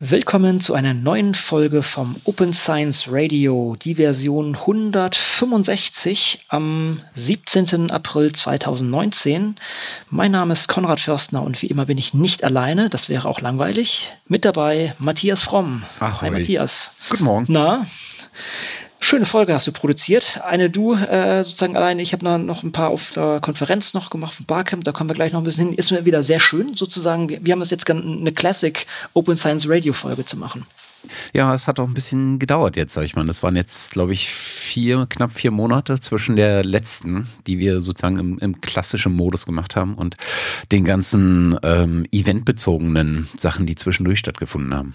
Willkommen zu einer neuen Folge vom Open Science Radio, die Version 165 am 17. April 2019. Mein Name ist Konrad Förstner und wie immer bin ich nicht alleine, das wäre auch langweilig. Mit dabei Matthias Fromm. Ach, Hi Matthias. Guten Morgen. Na, schöne Folge hast du produziert. Eine du äh, sozusagen alleine. Ich habe noch ein paar auf der Konferenz noch gemacht, vom Barcamp. Da kommen wir gleich noch ein bisschen hin. Ist mir wieder sehr schön, sozusagen. Wir, wir haben es jetzt eine Classic Open Science Radio Folge zu machen. Ja, es hat auch ein bisschen gedauert jetzt, sag ich mal. Das waren jetzt, glaube ich, vier, knapp vier Monate zwischen der letzten, die wir sozusagen im, im klassischen Modus gemacht haben und den ganzen ähm, eventbezogenen Sachen, die zwischendurch stattgefunden haben.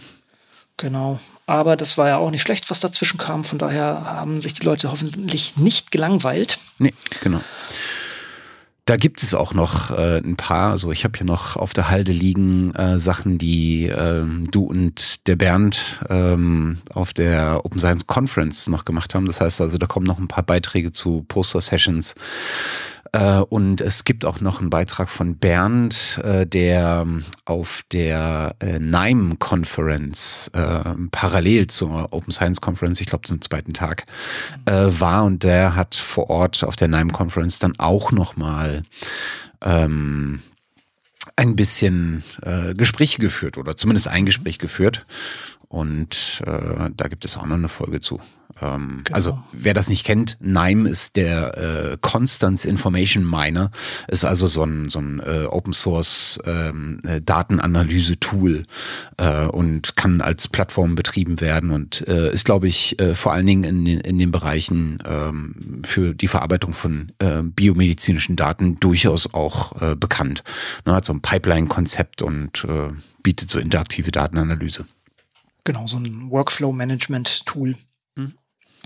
Genau. Aber das war ja auch nicht schlecht, was dazwischen kam. Von daher haben sich die Leute hoffentlich nicht gelangweilt. Nee, genau. Da gibt es auch noch äh, ein paar. Also ich habe hier noch auf der Halde liegen äh, Sachen, die ähm, du und der Bernd ähm, auf der Open Science Conference noch gemacht haben. Das heißt also, da kommen noch ein paar Beiträge zu Poster Sessions äh, und es gibt auch noch einen Beitrag von Bernd, äh, der auf der äh, NIME Conference parallel zur Open Science Conference, ich glaube zum zweiten Tag, war und der hat vor Ort auf der NIME Conference dann auch nochmal ähm, ein bisschen äh, Gespräche geführt oder zumindest ein Gespräch geführt. Und äh, da gibt es auch noch eine Folge zu. Ähm, genau. Also wer das nicht kennt, NIME ist der äh, Constance Information Miner, ist also so ein, so ein äh, Open Source ähm, äh, Datenanalyse-Tool äh, und kann als Plattform betrieben werden und äh, ist, glaube ich, äh, vor allen Dingen in, in den Bereichen ähm, für die Verarbeitung von biomedizinischen Daten durchaus auch bekannt. Ne, hat so ein Pipeline-Konzept und bietet so interaktive Datenanalyse. Genau, so ein Workflow-Management-Tool.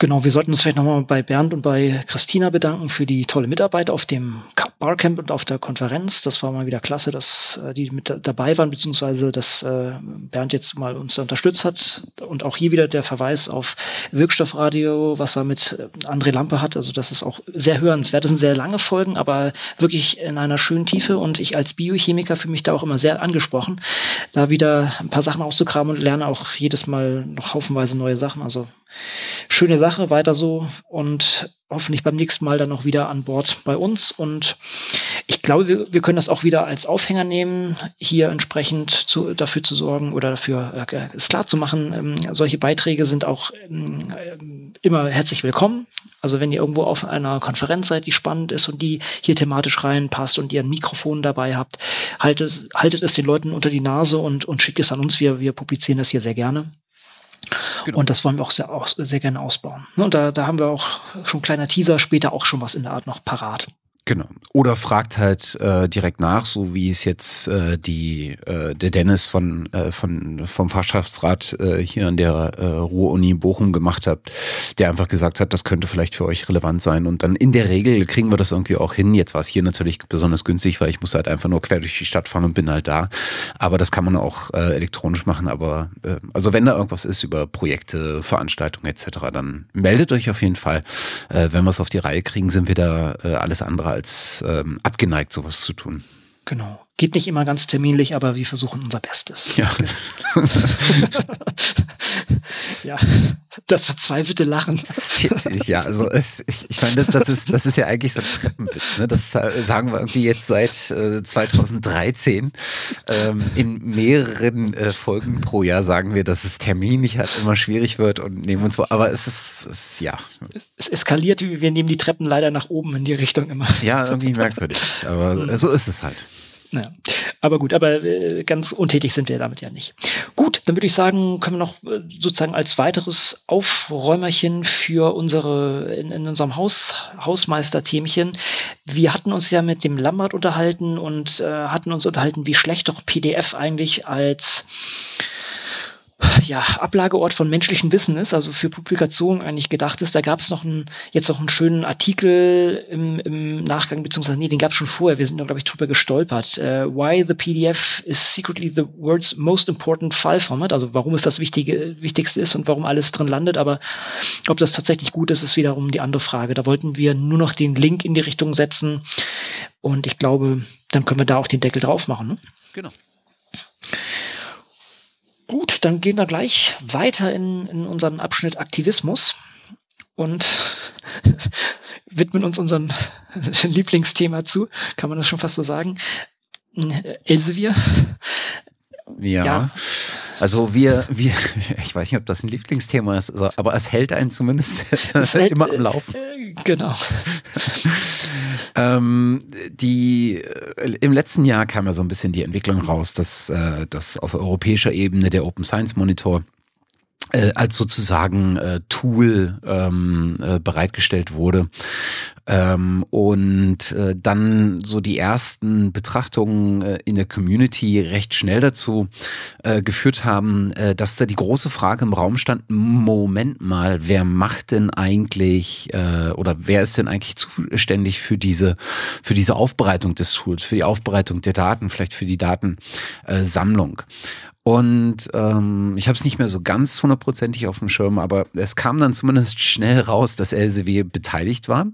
Genau, wir sollten uns vielleicht nochmal bei Bernd und bei Christina bedanken für die tolle Mitarbeit auf dem Barcamp und auf der Konferenz. Das war mal wieder klasse, dass äh, die mit dabei waren, beziehungsweise dass äh, Bernd jetzt mal uns unterstützt hat. Und auch hier wieder der Verweis auf Wirkstoffradio, was er mit äh, André Lampe hat. Also das ist auch sehr hörenswert. Das sind sehr lange Folgen, aber wirklich in einer schönen Tiefe. Und ich als Biochemiker fühle mich da auch immer sehr angesprochen, da wieder ein paar Sachen auszukramen und lerne auch jedes Mal noch haufenweise neue Sachen. Also schöne Sache, weiter so und hoffentlich beim nächsten Mal dann noch wieder an Bord bei uns. Und ich glaube, wir, wir können das auch wieder als Aufhänger nehmen, hier entsprechend zu, dafür zu sorgen oder dafür äh, es klar zu machen. Ähm, solche Beiträge sind auch ähm, immer herzlich willkommen. Also wenn ihr irgendwo auf einer Konferenz seid, die spannend ist und die hier thematisch reinpasst und ihr ein Mikrofon dabei habt, haltet, haltet es den Leuten unter die Nase und, und schickt es an uns. Wir, wir publizieren das hier sehr gerne. Genau. Und das wollen wir auch sehr, auch sehr gerne ausbauen. Ne, und da, da haben wir auch schon kleiner Teaser, später auch schon was in der Art noch parat. Genau. Oder fragt halt äh, direkt nach, so wie es jetzt äh, die äh, der Dennis von äh, von vom Fachschaftsrat äh, hier an der äh, Ruhr-Uni Bochum gemacht hat, der einfach gesagt hat, das könnte vielleicht für euch relevant sein. Und dann in der Regel kriegen wir das irgendwie auch hin. Jetzt war es hier natürlich besonders günstig, weil ich muss halt einfach nur quer durch die Stadt fahren und bin halt da. Aber das kann man auch äh, elektronisch machen. Aber äh, also wenn da irgendwas ist über Projekte, Veranstaltungen etc., dann meldet euch auf jeden Fall. Äh, wenn wir es auf die Reihe kriegen, sind wir da äh, alles andere als ähm, abgeneigt, sowas zu tun. Genau. Geht nicht immer ganz terminlich, aber wir versuchen unser Bestes. Ja. ja, das verzweifelte Lachen. ja, also es, ich, ich meine, das ist, das ist ja eigentlich so ein Treppenwitz. Ne? Das sagen wir irgendwie jetzt seit äh, 2013. Ähm, in mehreren äh, Folgen pro Jahr sagen wir, dass es terminlich halt immer schwierig wird und nehmen uns vor. Aber es ist, es, ja. Es eskaliert, wir nehmen die Treppen leider nach oben in die Richtung immer. Ja, irgendwie merkwürdig. Aber so ist es halt. Naja. Aber gut, aber äh, ganz untätig sind wir damit ja nicht. Gut, dann würde ich sagen, können wir noch äh, sozusagen als weiteres Aufräumerchen für unsere, in, in unserem Haus, Hausmeister-Themchen. Wir hatten uns ja mit dem Lambert unterhalten und äh, hatten uns unterhalten, wie schlecht doch PDF eigentlich als ja, Ablageort von menschlichem Wissen ist, also für Publikationen eigentlich gedacht ist. Da gab es noch einen, jetzt noch einen schönen Artikel im, im Nachgang, beziehungsweise nee, den gab es schon vorher. Wir sind da, glaube ich, drüber gestolpert. Uh, why the PDF is secretly the world's most important file format, also warum es das Wichtige, Wichtigste ist und warum alles drin landet. Aber ob das tatsächlich gut ist, ist wiederum die andere Frage. Da wollten wir nur noch den Link in die Richtung setzen. Und ich glaube, dann können wir da auch den Deckel drauf machen. Ne? Genau. Gut, dann gehen wir gleich weiter in, in unseren Abschnitt Aktivismus und widmen uns unserem Lieblingsthema zu, kann man das schon fast so sagen. Elsevier. Ja. ja. Also wir, wir, ich weiß nicht, ob das ein Lieblingsthema ist, aber es hält einen zumindest hält, immer am Laufen. Äh, genau. ähm, die, äh, Im letzten Jahr kam ja so ein bisschen die Entwicklung raus, dass, äh, dass auf europäischer Ebene der Open Science Monitor äh, als sozusagen äh, Tool ähm, äh, bereitgestellt wurde. Ähm, und äh, dann so die ersten Betrachtungen äh, in der Community recht schnell dazu äh, geführt haben, äh, dass da die große Frage im Raum stand, Moment mal, wer macht denn eigentlich äh, oder wer ist denn eigentlich zuständig für diese, für diese Aufbereitung des Tools, für die Aufbereitung der Daten, vielleicht für die Datensammlung. Und ähm, ich habe es nicht mehr so ganz hundertprozentig auf dem Schirm, aber es kam dann zumindest schnell raus, dass LCW beteiligt war.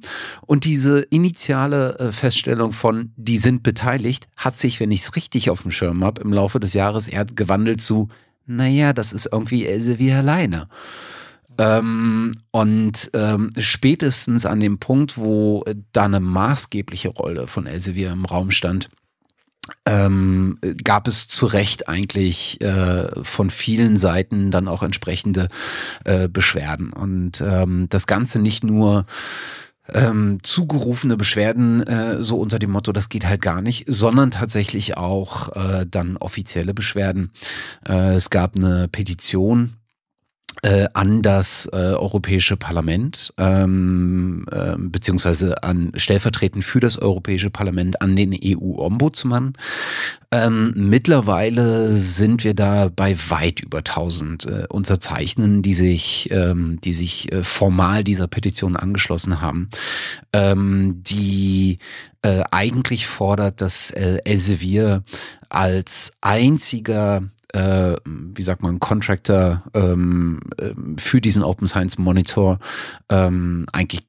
Und diese initiale äh, Feststellung von, die sind beteiligt, hat sich, wenn ich es richtig auf dem Schirm habe, im Laufe des Jahres eher gewandelt zu, naja, das ist irgendwie Elsevier alleine. Ähm, und ähm, spätestens an dem Punkt, wo da eine maßgebliche Rolle von Elsevier im Raum stand, ähm, gab es zu Recht eigentlich äh, von vielen Seiten dann auch entsprechende äh, Beschwerden. Und ähm, das Ganze nicht nur ähm, zugerufene Beschwerden äh, so unter dem Motto, das geht halt gar nicht, sondern tatsächlich auch äh, dann offizielle Beschwerden. Äh, es gab eine Petition an das äh, Europäische Parlament, ähm, äh, beziehungsweise an stellvertretend für das Europäische Parlament an den EU-Ombudsmann. Ähm, mittlerweile sind wir da bei weit über 1000 äh, Unterzeichnen, die sich, ähm, die sich äh, formal dieser Petition angeschlossen haben, ähm, die äh, eigentlich fordert, dass äh, Elsevier als einziger äh, wie sagt man, Contractor ähm, ähm, für diesen Open Science Monitor ähm, eigentlich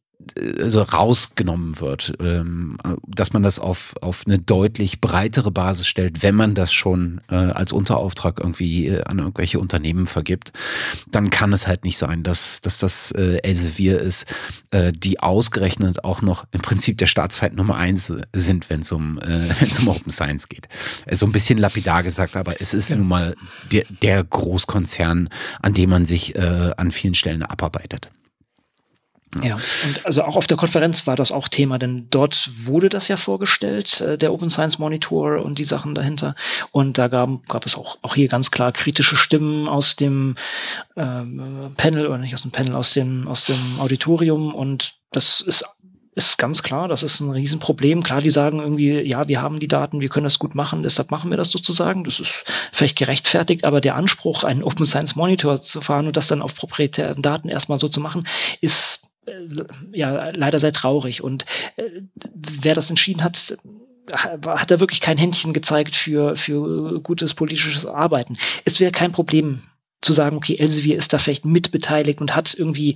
also rausgenommen wird, ähm, dass man das auf, auf eine deutlich breitere Basis stellt, wenn man das schon äh, als Unterauftrag irgendwie äh, an irgendwelche Unternehmen vergibt, dann kann es halt nicht sein, dass, dass das äh, Elsevier ist, äh, die ausgerechnet auch noch im Prinzip der Staatsfeind Nummer eins sind, wenn es um, äh, wenn's um Open Science geht. Äh, so ein bisschen lapidar gesagt, aber es ist ja. nun mal der, der Großkonzern, an dem man sich äh, an vielen Stellen abarbeitet. Ja, und also auch auf der Konferenz war das auch Thema, denn dort wurde das ja vorgestellt, äh, der Open Science Monitor und die Sachen dahinter. Und da gab, gab es auch, auch hier ganz klar kritische Stimmen aus dem ähm, Panel, oder nicht aus dem Panel, aus dem, aus dem Auditorium. Und das ist ist ganz klar, das ist ein Riesenproblem. Klar, die sagen irgendwie, ja, wir haben die Daten, wir können das gut machen, deshalb machen wir das sozusagen. Das ist vielleicht gerechtfertigt, aber der Anspruch, einen Open Science Monitor zu fahren und das dann auf proprietären Daten erstmal so zu machen, ist ja leider sehr traurig. Und äh, wer das entschieden hat, hat er wirklich kein Händchen gezeigt für, für gutes politisches Arbeiten. Es wäre kein Problem zu sagen, okay, Elsevier ist da vielleicht mitbeteiligt und hat irgendwie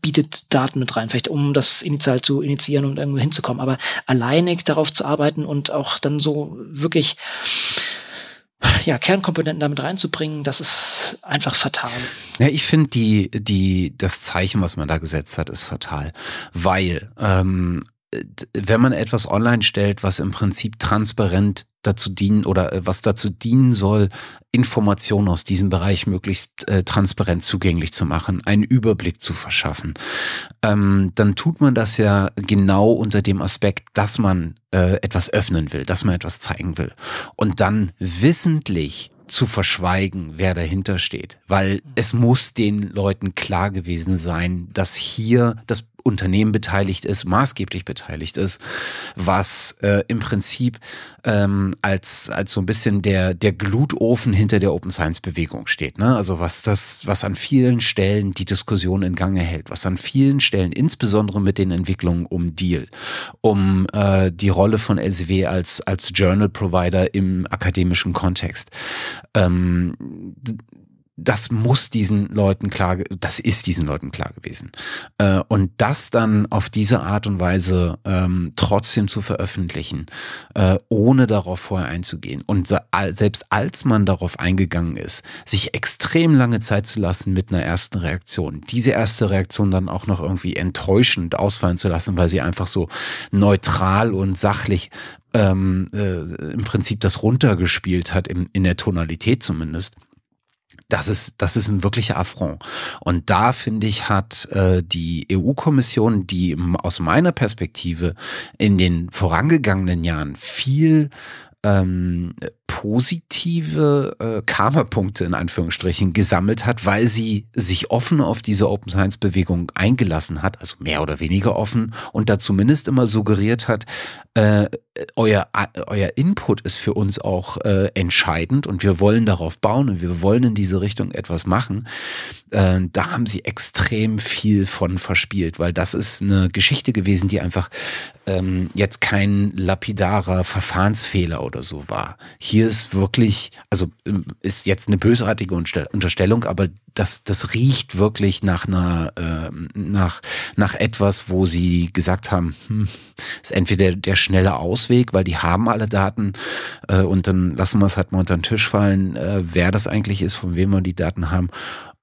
bietet Daten mit rein, vielleicht um das initial zu initiieren und irgendwo hinzukommen. Aber alleinig darauf zu arbeiten und auch dann so wirklich ja, Kernkomponenten damit reinzubringen, das ist einfach fatal. Ja, ich finde die, die, das Zeichen, was man da gesetzt hat, ist fatal. Weil ähm, wenn man etwas online stellt, was im Prinzip transparent dazu dienen oder äh, was dazu dienen soll, Informationen aus diesem Bereich möglichst äh, transparent zugänglich zu machen, einen Überblick zu verschaffen, ähm, dann tut man das ja genau unter dem Aspekt, dass man äh, etwas öffnen will, dass man etwas zeigen will. Und dann wissentlich zu verschweigen, wer dahinter steht, weil es muss den Leuten klar gewesen sein, dass hier das Unternehmen beteiligt ist, maßgeblich beteiligt ist, was äh, im Prinzip ähm, als, als so ein bisschen der, der Glutofen hinter der Open Science Bewegung steht. Ne? Also was das, was an vielen Stellen die Diskussion in Gange hält, was an vielen Stellen, insbesondere mit den Entwicklungen um Deal, um äh, die Rolle von LCW als, als Journal Provider im akademischen Kontext. Ähm, das muss diesen Leuten klar, das ist diesen Leuten klar gewesen. Äh, und das dann auf diese Art und Weise ähm, trotzdem zu veröffentlichen, äh, ohne darauf vorher einzugehen. Und selbst als man darauf eingegangen ist, sich extrem lange Zeit zu lassen mit einer ersten Reaktion, diese erste Reaktion dann auch noch irgendwie enttäuschend ausfallen zu lassen, weil sie einfach so neutral und sachlich ähm, äh, im Prinzip das runtergespielt hat, in, in der Tonalität zumindest das ist, das ist ein wirklicher Affront. Und da, finde ich, hat äh, die EU-Kommission, die aus meiner Perspektive in den vorangegangenen Jahren viel ähm, positive äh, Karma-Punkte in Anführungsstrichen gesammelt hat, weil sie sich offen auf diese Open Science Bewegung eingelassen hat, also mehr oder weniger offen und da zumindest immer suggeriert hat, äh, euer, euer Input ist für uns auch äh, entscheidend und wir wollen darauf bauen und wir wollen in diese Richtung etwas machen. Äh, da haben sie extrem viel von verspielt, weil das ist eine Geschichte gewesen, die einfach ähm, jetzt kein lapidarer Verfahrensfehler oder so war. Hier ist wirklich, also ähm, ist jetzt eine bösartige Unterstellung, aber das, das riecht wirklich nach einer, äh, nach, nach etwas, wo sie gesagt haben, hm, ist entweder der schnelle Ausweg, weil die haben alle Daten äh, und dann lassen wir es halt mal unter den Tisch fallen, äh, wer das eigentlich ist, von wem wir die Daten haben.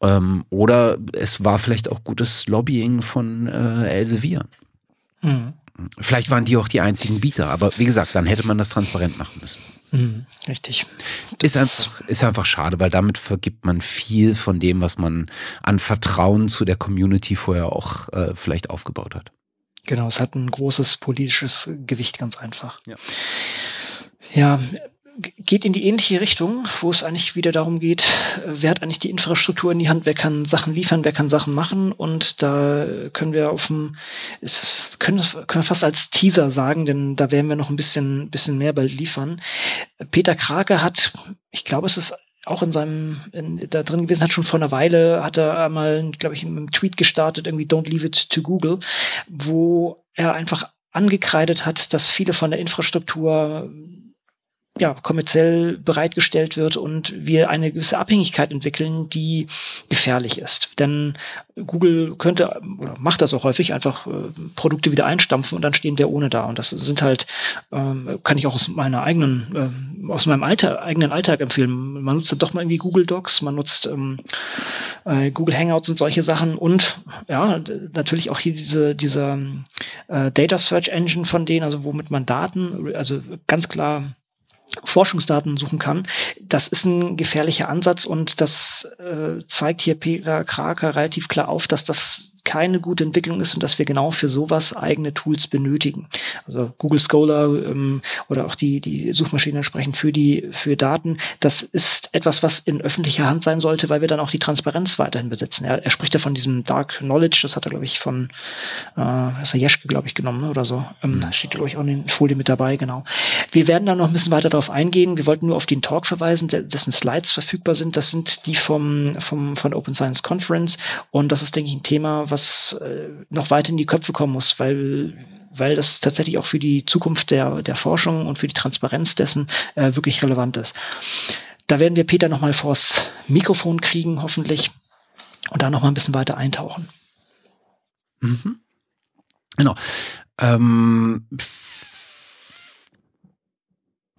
Ähm, oder es war vielleicht auch gutes Lobbying von äh, Elsevier. Mhm. Vielleicht waren die auch die einzigen Bieter, aber wie gesagt, dann hätte man das transparent machen müssen. Mhm, richtig. ist einfach, ist einfach schade, weil damit vergibt man viel von dem, was man an Vertrauen zu der Community vorher auch äh, vielleicht aufgebaut hat. Genau, es hat ein großes politisches Gewicht, ganz einfach. Ja. Ja, geht in die ähnliche Richtung, wo es eigentlich wieder darum geht, wer hat eigentlich die Infrastruktur in die Hand, wer kann Sachen liefern, wer kann Sachen machen und da können wir auf dem, es können, können wir fast als Teaser sagen, denn da werden wir noch ein bisschen, bisschen mehr bald liefern. Peter Krake hat, ich glaube, es ist auch in seinem, in, da drin gewesen, hat schon vor einer Weile, hat er einmal, glaube ich, im Tweet gestartet, irgendwie Don't Leave It to Google, wo er einfach angekreidet hat, dass viele von der Infrastruktur ja, kommerziell bereitgestellt wird und wir eine gewisse Abhängigkeit entwickeln, die gefährlich ist. Denn Google könnte oder macht das auch häufig, einfach äh, Produkte wieder einstampfen und dann stehen wir ohne da. Und das sind halt, ähm, kann ich auch aus meiner eigenen, äh, aus meinem Alter, eigenen Alltag empfehlen. Man nutzt dann doch mal irgendwie Google Docs, man nutzt ähm, äh, Google Hangouts und solche Sachen und ja, natürlich auch hier diese, diese äh, Data Search Engine von denen, also womit man Daten, also ganz klar Forschungsdaten suchen kann. Das ist ein gefährlicher Ansatz und das äh, zeigt hier Peter Kraker relativ klar auf, dass das keine gute Entwicklung ist und dass wir genau für sowas eigene Tools benötigen. Also Google Scholar ähm, oder auch die, die Suchmaschinen entsprechend für die, für Daten. Das ist etwas, was in öffentlicher Hand sein sollte, weil wir dann auch die Transparenz weiterhin besitzen. Er, er spricht ja von diesem Dark Knowledge, das hat er, glaube ich, von, äh, ist er Jeschke, glaube ich, genommen, ne, oder so. Ähm. Steht, glaube ich, auch in den Folien mit dabei, genau. Wir werden da noch ein bisschen weiter darauf eingehen. Wir wollten nur auf den Talk verweisen, dessen Slides verfügbar sind. Das sind die vom, vom, von Open Science Conference. Und das ist, denke ich, ein Thema, was was äh, noch weiter in die Köpfe kommen muss, weil weil das tatsächlich auch für die Zukunft der, der Forschung und für die Transparenz dessen äh, wirklich relevant ist. Da werden wir Peter nochmal vors Mikrofon kriegen, hoffentlich, und da nochmal ein bisschen weiter eintauchen. Mhm. Genau. Ähm,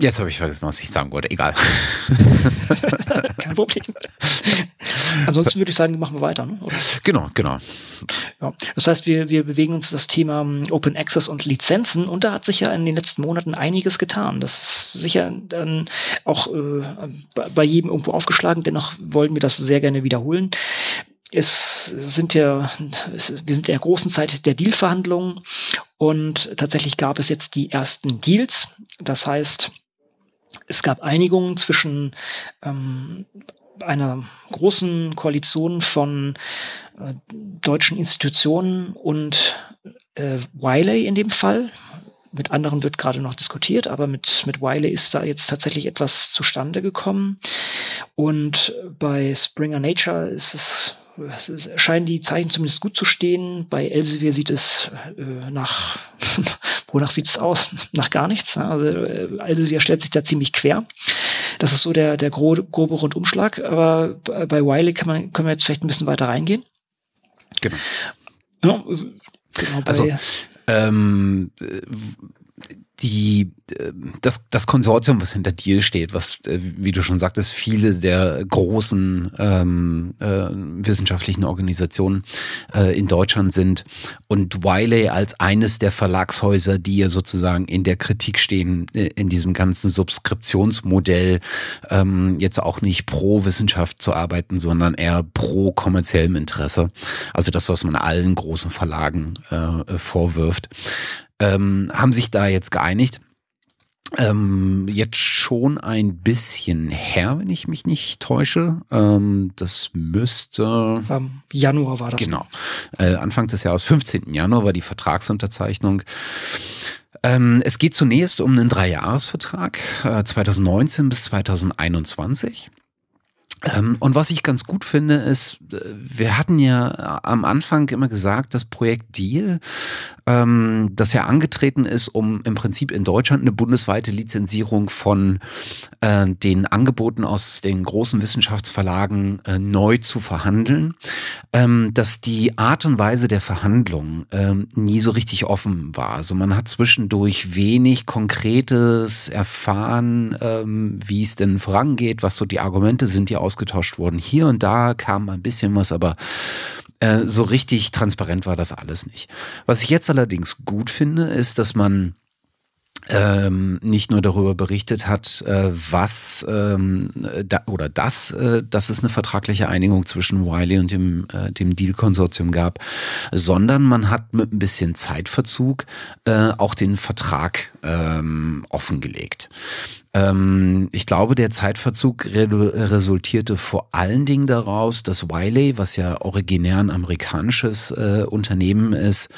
Jetzt habe ich vergessen, was ich sagen wollte. Egal. Kein Problem. Ansonsten würde ich sagen, machen wir weiter. Ne? Genau, genau. Ja, das heißt, wir, wir bewegen uns das Thema ähm, Open Access und Lizenzen und da hat sich ja in den letzten Monaten einiges getan. Das ist sicher dann auch äh, bei jedem irgendwo aufgeschlagen, dennoch wollen wir das sehr gerne wiederholen es sind ja, wir sind in der großen Zeit der Dealverhandlungen und tatsächlich gab es jetzt die ersten Deals. Das heißt, es gab Einigungen zwischen ähm, einer großen Koalition von äh, deutschen Institutionen und äh, Wiley in dem Fall. Mit anderen wird gerade noch diskutiert, aber mit, mit Wiley ist da jetzt tatsächlich etwas zustande gekommen. Und bei Springer Nature ist es es scheinen die Zeichen zumindest gut zu stehen. Bei Elsevier sieht es äh, nach, wonach sieht es aus? Nach gar nichts. Also, äh, Elsevier stellt sich da ziemlich quer. Das ist so der, der grobe, grobe Rundumschlag, aber bei Wiley kann man, können wir jetzt vielleicht ein bisschen weiter reingehen. Genau. Ja, genau also, ähm, die, äh, das, das Konsortium, was hinter Deal steht, was, äh, wie du schon sagtest, viele der großen ähm, äh, wissenschaftlichen Organisationen äh, in Deutschland sind und Wiley als eines der Verlagshäuser, die ja sozusagen in der Kritik stehen, äh, in diesem ganzen Subskriptionsmodell, ähm, jetzt auch nicht pro Wissenschaft zu arbeiten, sondern eher pro kommerziellem Interesse. Also das, was man allen großen Verlagen äh, vorwirft ähm, haben sich da jetzt geeinigt. Ähm, jetzt schon ein bisschen her, wenn ich mich nicht täusche. Ähm, das müsste. Am Januar war das. Genau. Äh, Anfang des Jahres, 15. Januar, war die Vertragsunterzeichnung. Ähm, es geht zunächst um einen Dreijahresvertrag, äh, 2019 bis 2021. Ähm, und was ich ganz gut finde, ist, äh, wir hatten ja am Anfang immer gesagt, das Projekt Deal, ähm, das ja angetreten ist, um im Prinzip in Deutschland eine bundesweite Lizenzierung von äh, den Angeboten aus den großen Wissenschaftsverlagen äh, neu zu verhandeln, ähm, dass die Art und Weise der Verhandlungen nie so richtig offen war. Also man hat zwischendurch wenig Konkretes erfahren, wie es denn vorangeht, was so die Argumente sind, die aus ausgetauscht wurden. Hier und da kam ein bisschen was, aber äh, so richtig transparent war das alles nicht. Was ich jetzt allerdings gut finde, ist, dass man ähm, nicht nur darüber berichtet hat, äh, was ähm, da, oder das, äh, dass es eine vertragliche Einigung zwischen Wiley und dem, äh, dem Deal-Konsortium gab, sondern man hat mit ein bisschen Zeitverzug äh, auch den Vertrag ähm, offengelegt. Ähm, ich glaube, der Zeitverzug re resultierte vor allen Dingen daraus, dass Wiley, was ja originär ein amerikanisches äh, Unternehmen ist,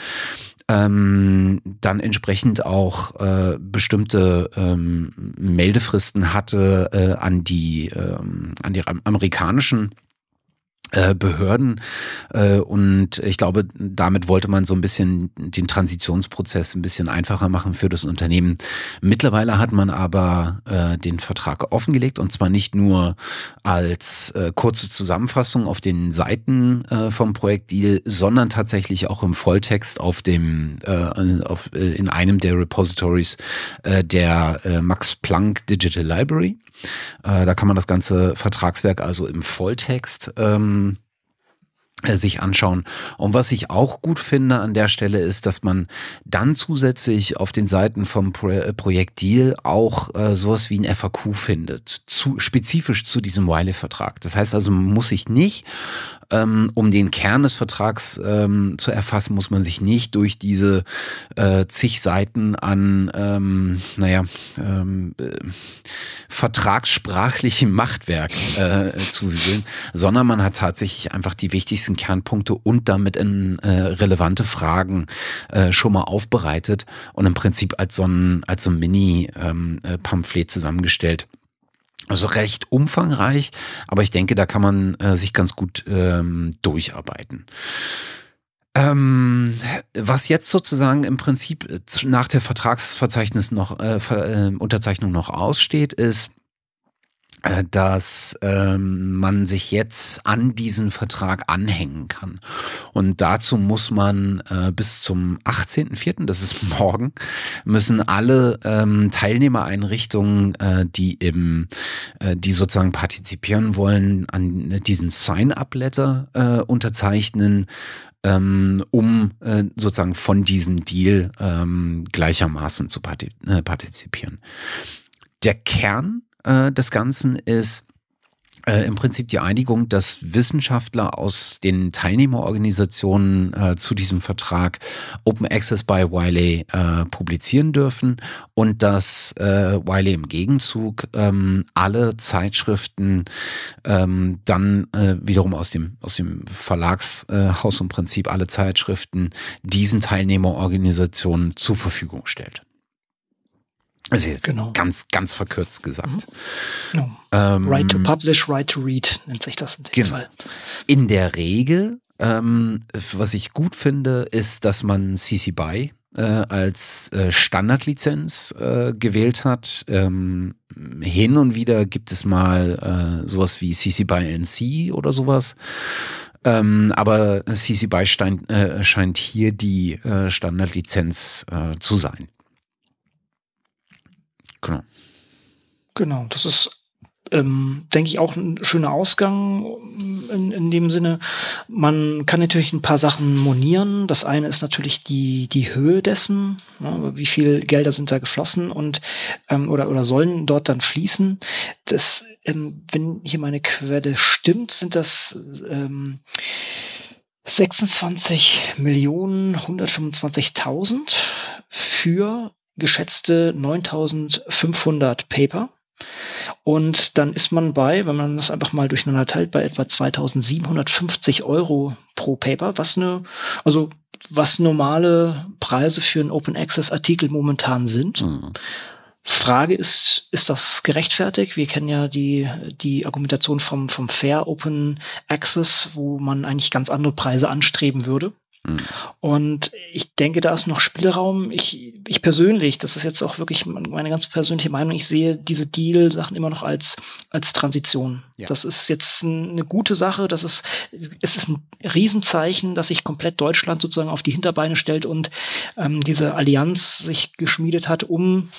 ähm, dann entsprechend auch äh, bestimmte ähm, Meldefristen hatte äh, an die ähm, an die amerikanischen Behörden äh, und ich glaube, damit wollte man so ein bisschen den Transitionsprozess ein bisschen einfacher machen für das Unternehmen. Mittlerweile hat man aber äh, den Vertrag offengelegt und zwar nicht nur als äh, kurze Zusammenfassung auf den Seiten äh, vom Projekt Deal, sondern tatsächlich auch im Volltext auf dem äh, auf, äh, in einem der Repositories äh, der äh, Max Planck Digital Library. Äh, da kann man das ganze Vertragswerk also im Volltext ähm, äh, sich anschauen. Und was ich auch gut finde an der Stelle ist, dass man dann zusätzlich auf den Seiten vom Pro äh, Projekt Deal auch äh, sowas wie ein FAQ findet, zu, spezifisch zu diesem Wiley-Vertrag. Das heißt also, man muss sich nicht um den Kern des Vertrags ähm, zu erfassen, muss man sich nicht durch diese äh, zig Seiten an, ähm, naja, ähm, äh, vertragssprachlichem Machtwerk äh, zuwühlen, sondern man hat tatsächlich einfach die wichtigsten Kernpunkte und damit in äh, relevante Fragen äh, schon mal aufbereitet und im Prinzip als so ein, als so ein Mini-Pamphlet ähm, äh, zusammengestellt. Also recht umfangreich, aber ich denke, da kann man äh, sich ganz gut ähm, durcharbeiten. Ähm, was jetzt sozusagen im Prinzip äh, nach der Vertragsverzeichnis noch äh, Ver, äh, Unterzeichnung noch aussteht, ist dass ähm, man sich jetzt an diesen Vertrag anhängen kann. Und dazu muss man äh, bis zum 18.04., das ist morgen, müssen alle ähm, Teilnehmereinrichtungen, äh, die im, äh, die sozusagen partizipieren wollen, an diesen Sign-up-Letter äh, unterzeichnen, ähm, um äh, sozusagen von diesem Deal ähm, gleichermaßen zu äh, partizipieren. Der Kern äh, des Ganzen ist äh, im Prinzip die Einigung, dass Wissenschaftler aus den Teilnehmerorganisationen äh, zu diesem Vertrag Open Access by Wiley äh, publizieren dürfen und dass äh, Wiley im Gegenzug ähm, alle Zeitschriften ähm, dann äh, wiederum aus dem, aus dem Verlagshaus im Prinzip alle Zeitschriften diesen Teilnehmerorganisationen zur Verfügung stellt. Also jetzt genau. ganz, ganz verkürzt gesagt. Mhm. Genau. Ähm, right to publish, right to read nennt sich das in dem genau. Fall. In der Regel, ähm, was ich gut finde, ist, dass man CC BY äh, als äh, Standardlizenz äh, gewählt hat. Ähm, hin und wieder gibt es mal äh, sowas wie CC by NC oder sowas. Ähm, aber CC BY scheint, äh, scheint hier die äh, Standardlizenz äh, zu sein. Genau. Genau, das ist ähm, denke ich, auch ein schöner Ausgang in, in dem Sinne. Man kann natürlich ein paar Sachen monieren. Das eine ist natürlich die, die Höhe dessen, ne, wie viel Gelder sind da geflossen und ähm, oder, oder sollen dort dann fließen. Das, ähm, wenn hier meine Quelle stimmt, sind das ähm, 26 Millionen 125.000 für geschätzte 9500 Paper. Und dann ist man bei, wenn man das einfach mal durcheinander teilt, bei etwa 2750 Euro pro Paper, was eine, also was normale Preise für einen Open Access Artikel momentan sind. Mhm. Frage ist, ist das gerechtfertigt? Wir kennen ja die, die Argumentation vom, vom Fair Open Access, wo man eigentlich ganz andere Preise anstreben würde. Mhm. Und ich denke, da ist noch Spielraum. Ich, ich persönlich, das ist jetzt auch wirklich meine ganz persönliche Meinung, ich sehe diese Deal-Sachen immer noch als, als Transition. Ja. Das ist jetzt eine gute Sache. Das ist, es ist ein Riesenzeichen, dass sich komplett Deutschland sozusagen auf die Hinterbeine stellt und ähm, diese Allianz sich geschmiedet hat, um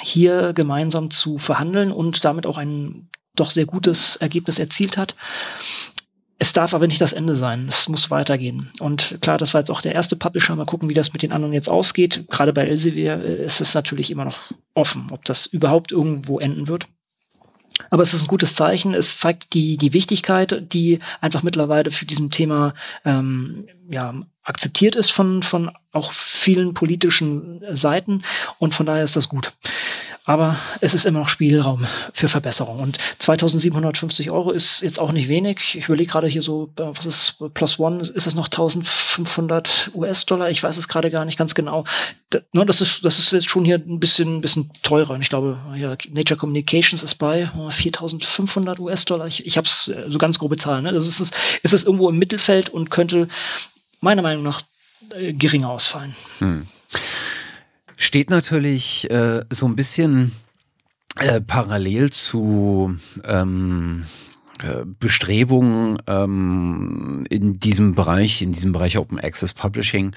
hier gemeinsam zu verhandeln und damit auch ein doch sehr gutes Ergebnis erzielt hat. Es darf aber nicht das Ende sein. Es muss weitergehen. Und klar, das war jetzt auch der erste Publisher. Mal gucken, wie das mit den anderen jetzt ausgeht. Gerade bei Elsevier äh, ist es natürlich immer noch offen, ob das überhaupt irgendwo enden wird. Aber es ist ein gutes Zeichen. Es zeigt die, die Wichtigkeit, die einfach mittlerweile für diesem Thema ähm, ja, akzeptiert ist von, von auch vielen politischen Seiten. Und von daher ist das gut. Aber es ist immer noch Spielraum für Verbesserung. Und 2750 Euro ist jetzt auch nicht wenig. Ich überlege gerade hier so, äh, was ist Plus One? Ist es noch 1500 US-Dollar? Ich weiß es gerade gar nicht ganz genau. Ne, das ist, das ist jetzt schon hier ein bisschen, ein bisschen teurer. Und ich glaube, ja, Nature Communications ist bei 4500 US-Dollar. Ich, ich habe es äh, so ganz grobe Zahlen. Ne? Das ist, ist es irgendwo im Mittelfeld und könnte meiner Meinung nach äh, geringer ausfallen. Hm steht natürlich äh, so ein bisschen äh, parallel zu ähm, äh, Bestrebungen ähm, in diesem Bereich, in diesem Bereich Open Access Publishing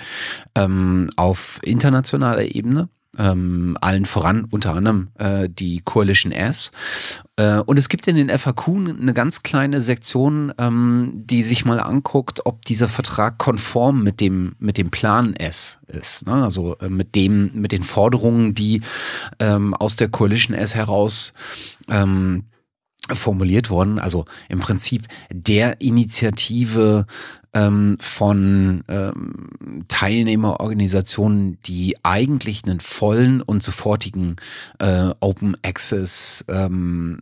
ähm, auf internationaler Ebene ähm, allen voran unter anderem äh, die Coalition S. Äh, und es gibt in den FAQ eine ganz kleine Sektion, ähm, die sich mal anguckt, ob dieser Vertrag konform mit dem, mit dem Plan S ist. Ne? Also äh, mit dem, mit den Forderungen, die ähm, aus der Coalition S heraus ähm, formuliert worden. Also im Prinzip der Initiative ähm, von ähm, Teilnehmerorganisationen, die eigentlich einen vollen und sofortigen äh, Open Access ähm,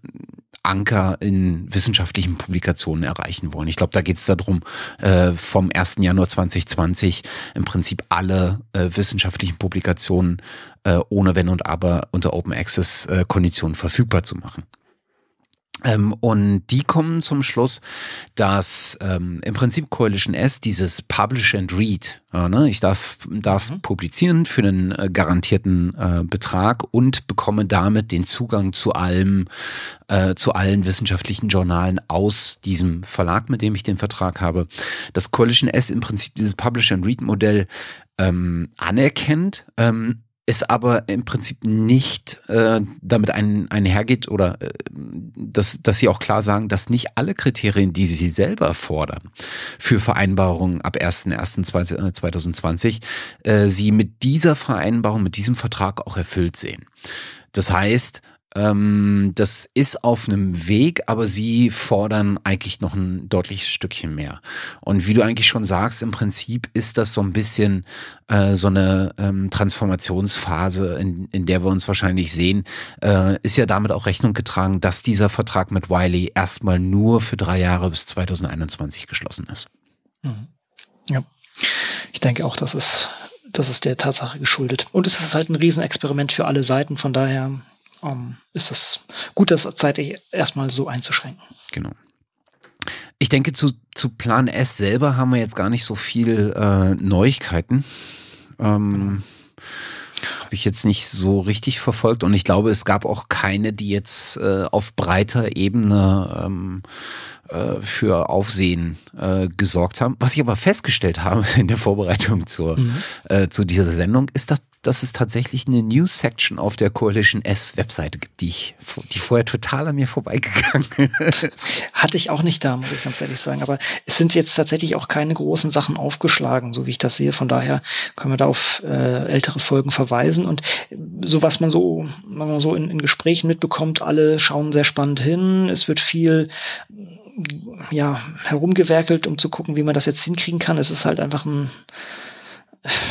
Anker in wissenschaftlichen Publikationen erreichen wollen. Ich glaube, da geht es darum, äh, vom 1. Januar 2020 im Prinzip alle äh, wissenschaftlichen Publikationen äh, ohne Wenn und Aber unter Open Access äh, Konditionen verfügbar zu machen. Ähm, und die kommen zum Schluss, dass ähm, im Prinzip Coalition S dieses Publish and Read, äh, ne? ich darf, darf mhm. publizieren für einen äh, garantierten äh, Betrag und bekomme damit den Zugang zu allem, äh, zu allen wissenschaftlichen Journalen aus diesem Verlag, mit dem ich den Vertrag habe. Dass Coalition S im Prinzip dieses Publish and Read Modell ähm, anerkennt, ähm, es aber im Prinzip nicht äh, damit ein, einhergeht oder äh, dass, dass sie auch klar sagen, dass nicht alle Kriterien, die sie selber fordern für Vereinbarungen ab 1.1.2020, äh, sie mit dieser Vereinbarung, mit diesem Vertrag auch erfüllt sehen. Das heißt, ähm, das ist auf einem Weg, aber sie fordern eigentlich noch ein deutliches Stückchen mehr. Und wie du eigentlich schon sagst, im Prinzip ist das so ein bisschen äh, so eine ähm, Transformationsphase, in, in der wir uns wahrscheinlich sehen, äh, ist ja damit auch Rechnung getragen, dass dieser Vertrag mit Wiley erstmal nur für drei Jahre bis 2021 geschlossen ist. Mhm. Ja, ich denke auch, das ist, das ist der Tatsache geschuldet. Und es ist halt ein Riesenexperiment für alle Seiten, von daher ähm, ist es gut, das zeitlich erstmal so einzuschränken. Genau. Ich denke, zu, zu Plan S selber haben wir jetzt gar nicht so viel äh, Neuigkeiten. Ähm, habe ich jetzt nicht so richtig verfolgt und ich glaube, es gab auch keine, die jetzt äh, auf breiter Ebene ähm, äh, für Aufsehen äh, gesorgt haben. Was ich aber festgestellt habe in der Vorbereitung zur, mhm. äh, zu dieser Sendung, ist, dass dass es tatsächlich eine News-Section auf der Coalition S-Webseite gibt, die ich, die vorher total an mir vorbeigegangen ist. Hatte ich auch nicht da, muss ich ganz ehrlich sagen. Aber es sind jetzt tatsächlich auch keine großen Sachen aufgeschlagen, so wie ich das sehe. Von daher können wir da auf äh, ältere Folgen verweisen. Und so was man so, wenn man so in, in Gesprächen mitbekommt, alle schauen sehr spannend hin. Es wird viel ja, herumgewerkelt, um zu gucken, wie man das jetzt hinkriegen kann. Es ist halt einfach ein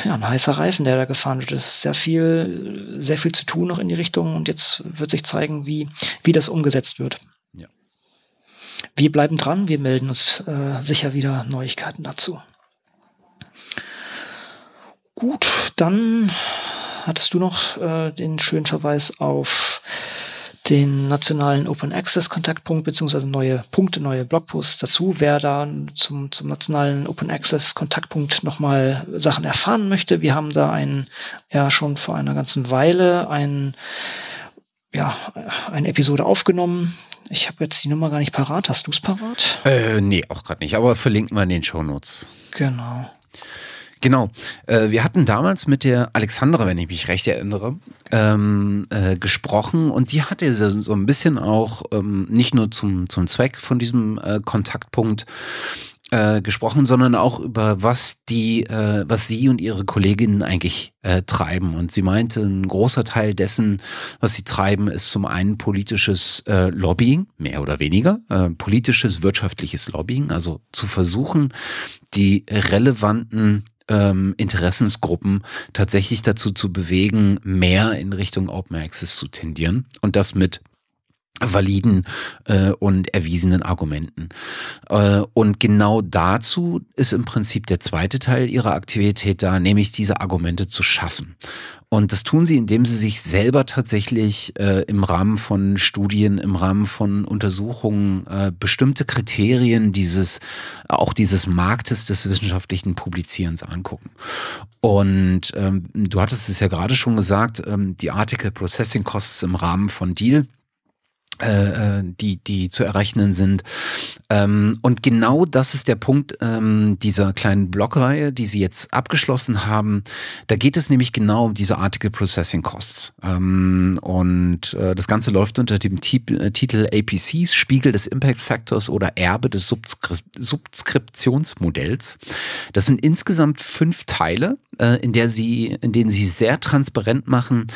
ja, ein heißer Reifen, der da gefahren wird. Es ist sehr viel, sehr viel zu tun noch in die Richtung und jetzt wird sich zeigen, wie, wie das umgesetzt wird. Ja. Wir bleiben dran, wir melden uns äh, sicher wieder Neuigkeiten dazu. Gut, dann hattest du noch äh, den schönen Verweis auf den nationalen Open Access Kontaktpunkt beziehungsweise neue Punkte, neue Blogposts dazu. Wer da zum, zum nationalen Open Access Kontaktpunkt nochmal Sachen erfahren möchte, wir haben da ein, ja schon vor einer ganzen Weile ein, ja, eine Episode aufgenommen. Ich habe jetzt die Nummer gar nicht parat. Hast du es parat? Äh, nee, auch gerade nicht, aber verlinken wir in den Show Notes. Genau. Genau. Äh, wir hatten damals mit der Alexandra, wenn ich mich recht erinnere, ähm, äh, gesprochen und die hatte so, ein bisschen auch ähm, nicht nur zum, zum Zweck von diesem äh, Kontaktpunkt äh, gesprochen, sondern auch über was die, äh, was sie und ihre Kolleginnen eigentlich äh, treiben. Und sie meinte, ein großer Teil dessen, was sie treiben, ist zum einen politisches äh, Lobbying, mehr oder weniger, äh, politisches, wirtschaftliches Lobbying, also zu versuchen, die relevanten ähm, Interessensgruppen tatsächlich dazu zu bewegen, mehr in Richtung Open Access zu tendieren und das mit validen äh, und erwiesenen Argumenten. Äh, und genau dazu ist im Prinzip der zweite Teil ihrer Aktivität da, nämlich diese Argumente zu schaffen. Und das tun sie, indem sie sich selber tatsächlich äh, im Rahmen von Studien, im Rahmen von Untersuchungen äh, bestimmte Kriterien dieses, auch dieses Marktes des wissenschaftlichen Publizierens angucken. Und ähm, du hattest es ja gerade schon gesagt, ähm, die Article Processing Costs im Rahmen von Deal äh, äh, die, die zu errechnen sind. Ähm, und genau das ist der Punkt ähm, dieser kleinen Blogreihe, die Sie jetzt abgeschlossen haben. Da geht es nämlich genau um diese Article Processing Costs. Ähm, und äh, das Ganze läuft unter dem Titel APCs, Spiegel des Impact Factors oder Erbe des Subskri Subskriptionsmodells. Das sind insgesamt fünf Teile, in, der Sie, in denen Sie sehr transparent machen,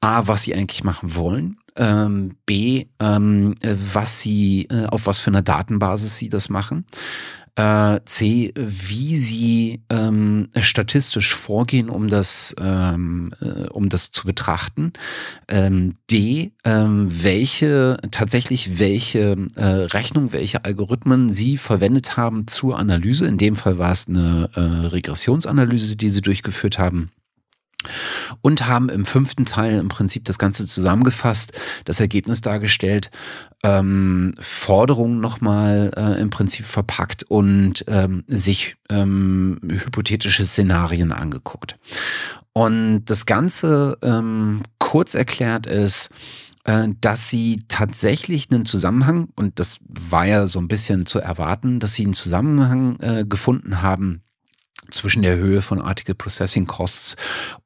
A, was Sie eigentlich machen wollen, ähm, B, ähm, was sie, äh, auf was für einer Datenbasis sie das machen. Äh, C, wie sie ähm, statistisch vorgehen, um das, ähm, äh, um das zu betrachten. Ähm, D, ähm, welche, tatsächlich welche äh, Rechnung, welche Algorithmen sie verwendet haben zur Analyse. In dem Fall war es eine äh, Regressionsanalyse, die sie durchgeführt haben und haben im fünften Teil im Prinzip das Ganze zusammengefasst, das Ergebnis dargestellt, ähm, Forderungen nochmal äh, im Prinzip verpackt und ähm, sich ähm, hypothetische Szenarien angeguckt. Und das Ganze ähm, kurz erklärt ist, äh, dass sie tatsächlich einen Zusammenhang, und das war ja so ein bisschen zu erwarten, dass sie einen Zusammenhang äh, gefunden haben zwischen der Höhe von Article Processing Costs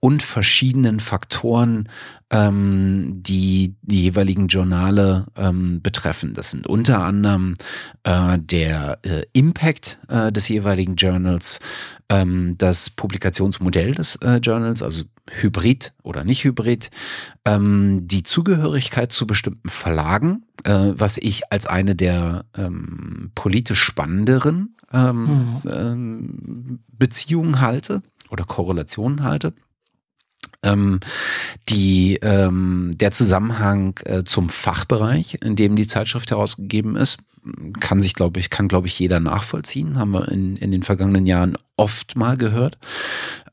und verschiedenen Faktoren, ähm, die die jeweiligen Journale ähm, betreffen. Das sind unter anderem äh, der äh, Impact äh, des jeweiligen Journals, ähm, das Publikationsmodell des äh, Journals, also Hybrid oder nicht Hybrid, ähm, die Zugehörigkeit zu bestimmten Verlagen, äh, was ich als eine der ähm, politisch spannenderen ähm, mhm. ähm, Beziehungen halte oder Korrelationen halte. Ähm, die, ähm, der Zusammenhang äh, zum Fachbereich, in dem die Zeitschrift herausgegeben ist, kann sich, glaube ich, kann, glaube ich, jeder nachvollziehen. Haben wir in, in den vergangenen Jahren oft mal gehört.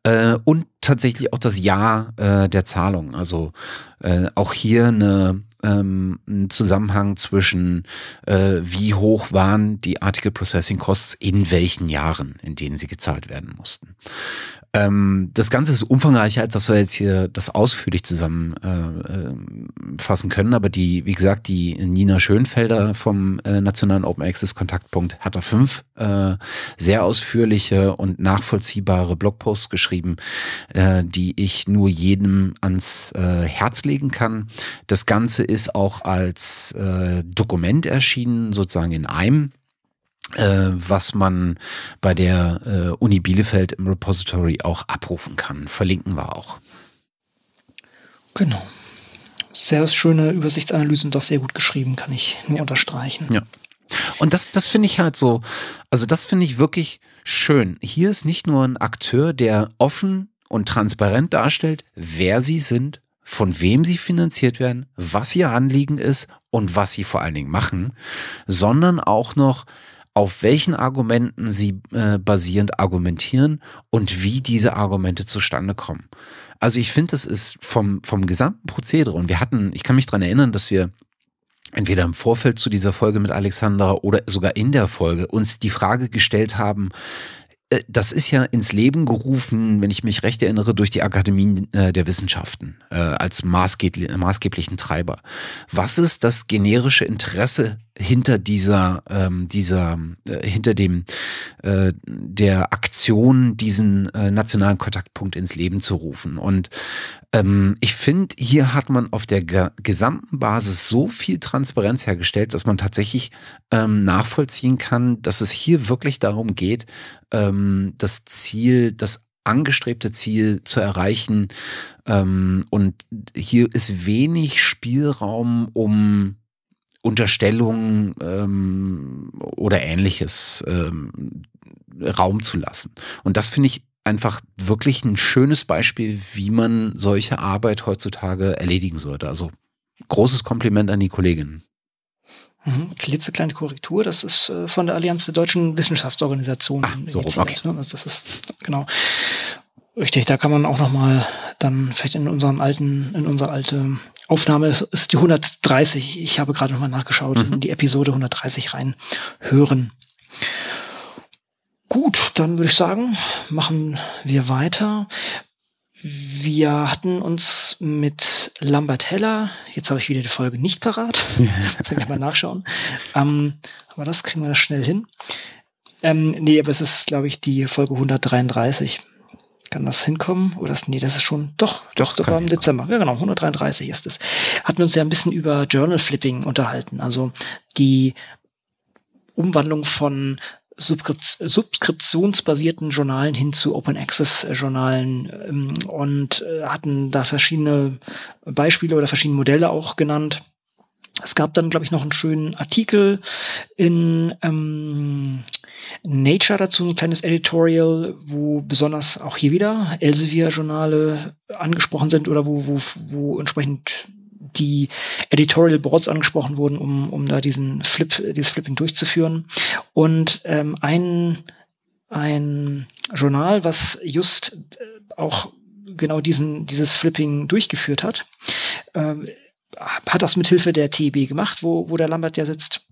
Äh, und tatsächlich auch das Jahr äh, der Zahlung. Also äh, auch hier eine ähm, ein Zusammenhang zwischen, äh, wie hoch waren die Article Processing Costs in welchen Jahren, in denen sie gezahlt werden mussten. Ähm, das Ganze ist umfangreicher, als dass wir jetzt hier das ausführlich zusammenfassen äh, können. Aber die, wie gesagt, die Nina Schönfelder vom äh, Nationalen Open Access Kontaktpunkt hat da fünf äh, sehr ausführliche und nachvollziehbare Blogposts geschrieben, äh, die ich nur jedem ans äh, Herz legen kann. Das Ganze ist auch als äh, Dokument erschienen, sozusagen in einem äh, was man bei der äh, Uni Bielefeld im Repository auch abrufen kann. Verlinken wir auch. Genau. Sehr schöne Übersichtsanalysen, doch sehr gut geschrieben, kann ich nur unterstreichen. Ja. Und das, das finde ich halt so, also das finde ich wirklich schön. Hier ist nicht nur ein Akteur, der offen und transparent darstellt, wer sie sind, von wem sie finanziert werden, was ihr Anliegen ist und was sie vor allen Dingen machen, sondern auch noch auf welchen Argumenten sie äh, basierend argumentieren und wie diese Argumente zustande kommen. Also ich finde, das ist vom, vom gesamten Prozedere und wir hatten, ich kann mich dran erinnern, dass wir entweder im Vorfeld zu dieser Folge mit Alexandra oder sogar in der Folge uns die Frage gestellt haben, äh, das ist ja ins Leben gerufen, wenn ich mich recht erinnere, durch die Akademie äh, der Wissenschaften äh, als maßgeblichen Treiber. Was ist das generische Interesse hinter dieser, ähm, dieser, äh, hinter dem äh, der Aktion, diesen äh, nationalen Kontaktpunkt ins Leben zu rufen. Und ähm, ich finde, hier hat man auf der ge gesamten Basis so viel Transparenz hergestellt, dass man tatsächlich ähm, nachvollziehen kann, dass es hier wirklich darum geht, ähm, das Ziel, das angestrebte Ziel zu erreichen. Ähm, und hier ist wenig Spielraum, um Unterstellungen ähm, oder ähnliches ähm, Raum zu lassen. Und das finde ich einfach wirklich ein schönes Beispiel, wie man solche Arbeit heutzutage erledigen sollte. Also großes Kompliment an die Kolleginnen. Mhm. Klitzekleine Korrektur, das ist äh, von der Allianz der deutschen Wissenschaftsorganisationen. Ach, so rum, okay. Ne? Also das ist, genau. Richtig, da kann man auch noch mal dann vielleicht in unseren alten, in unsere alte Aufnahme, ist die 130, ich habe gerade noch mal nachgeschaut, mhm. in die Episode 130 rein hören. Gut, dann würde ich sagen, machen wir weiter. Wir hatten uns mit Lambert Heller, jetzt habe ich wieder die Folge nicht parat, muss ich mal nachschauen, ähm, aber das kriegen wir schnell hin. Ähm, nee, aber es ist, glaube ich, die Folge 133. Kann das hinkommen? Oder ist, nee, das ist schon, doch, doch, das war im Dezember. Ja, genau, 133 ist es. Hatten wir uns ja ein bisschen über Journal Flipping unterhalten. Also die Umwandlung von subskriptionsbasierten Journalen hin zu Open Access Journalen ähm, und äh, hatten da verschiedene Beispiele oder verschiedene Modelle auch genannt. Es gab dann, glaube ich, noch einen schönen Artikel in ähm, Nature dazu, ein kleines Editorial, wo besonders auch hier wieder Elsevier-Journale angesprochen sind oder wo, wo, wo entsprechend die Editorial Boards angesprochen wurden, um, um da diesen Flip, dieses Flipping durchzuführen. Und ähm, ein, ein Journal, was just äh, auch genau diesen, dieses Flipping durchgeführt hat, äh, hat das mit Hilfe der TEB gemacht, wo, wo der Lambert ja sitzt.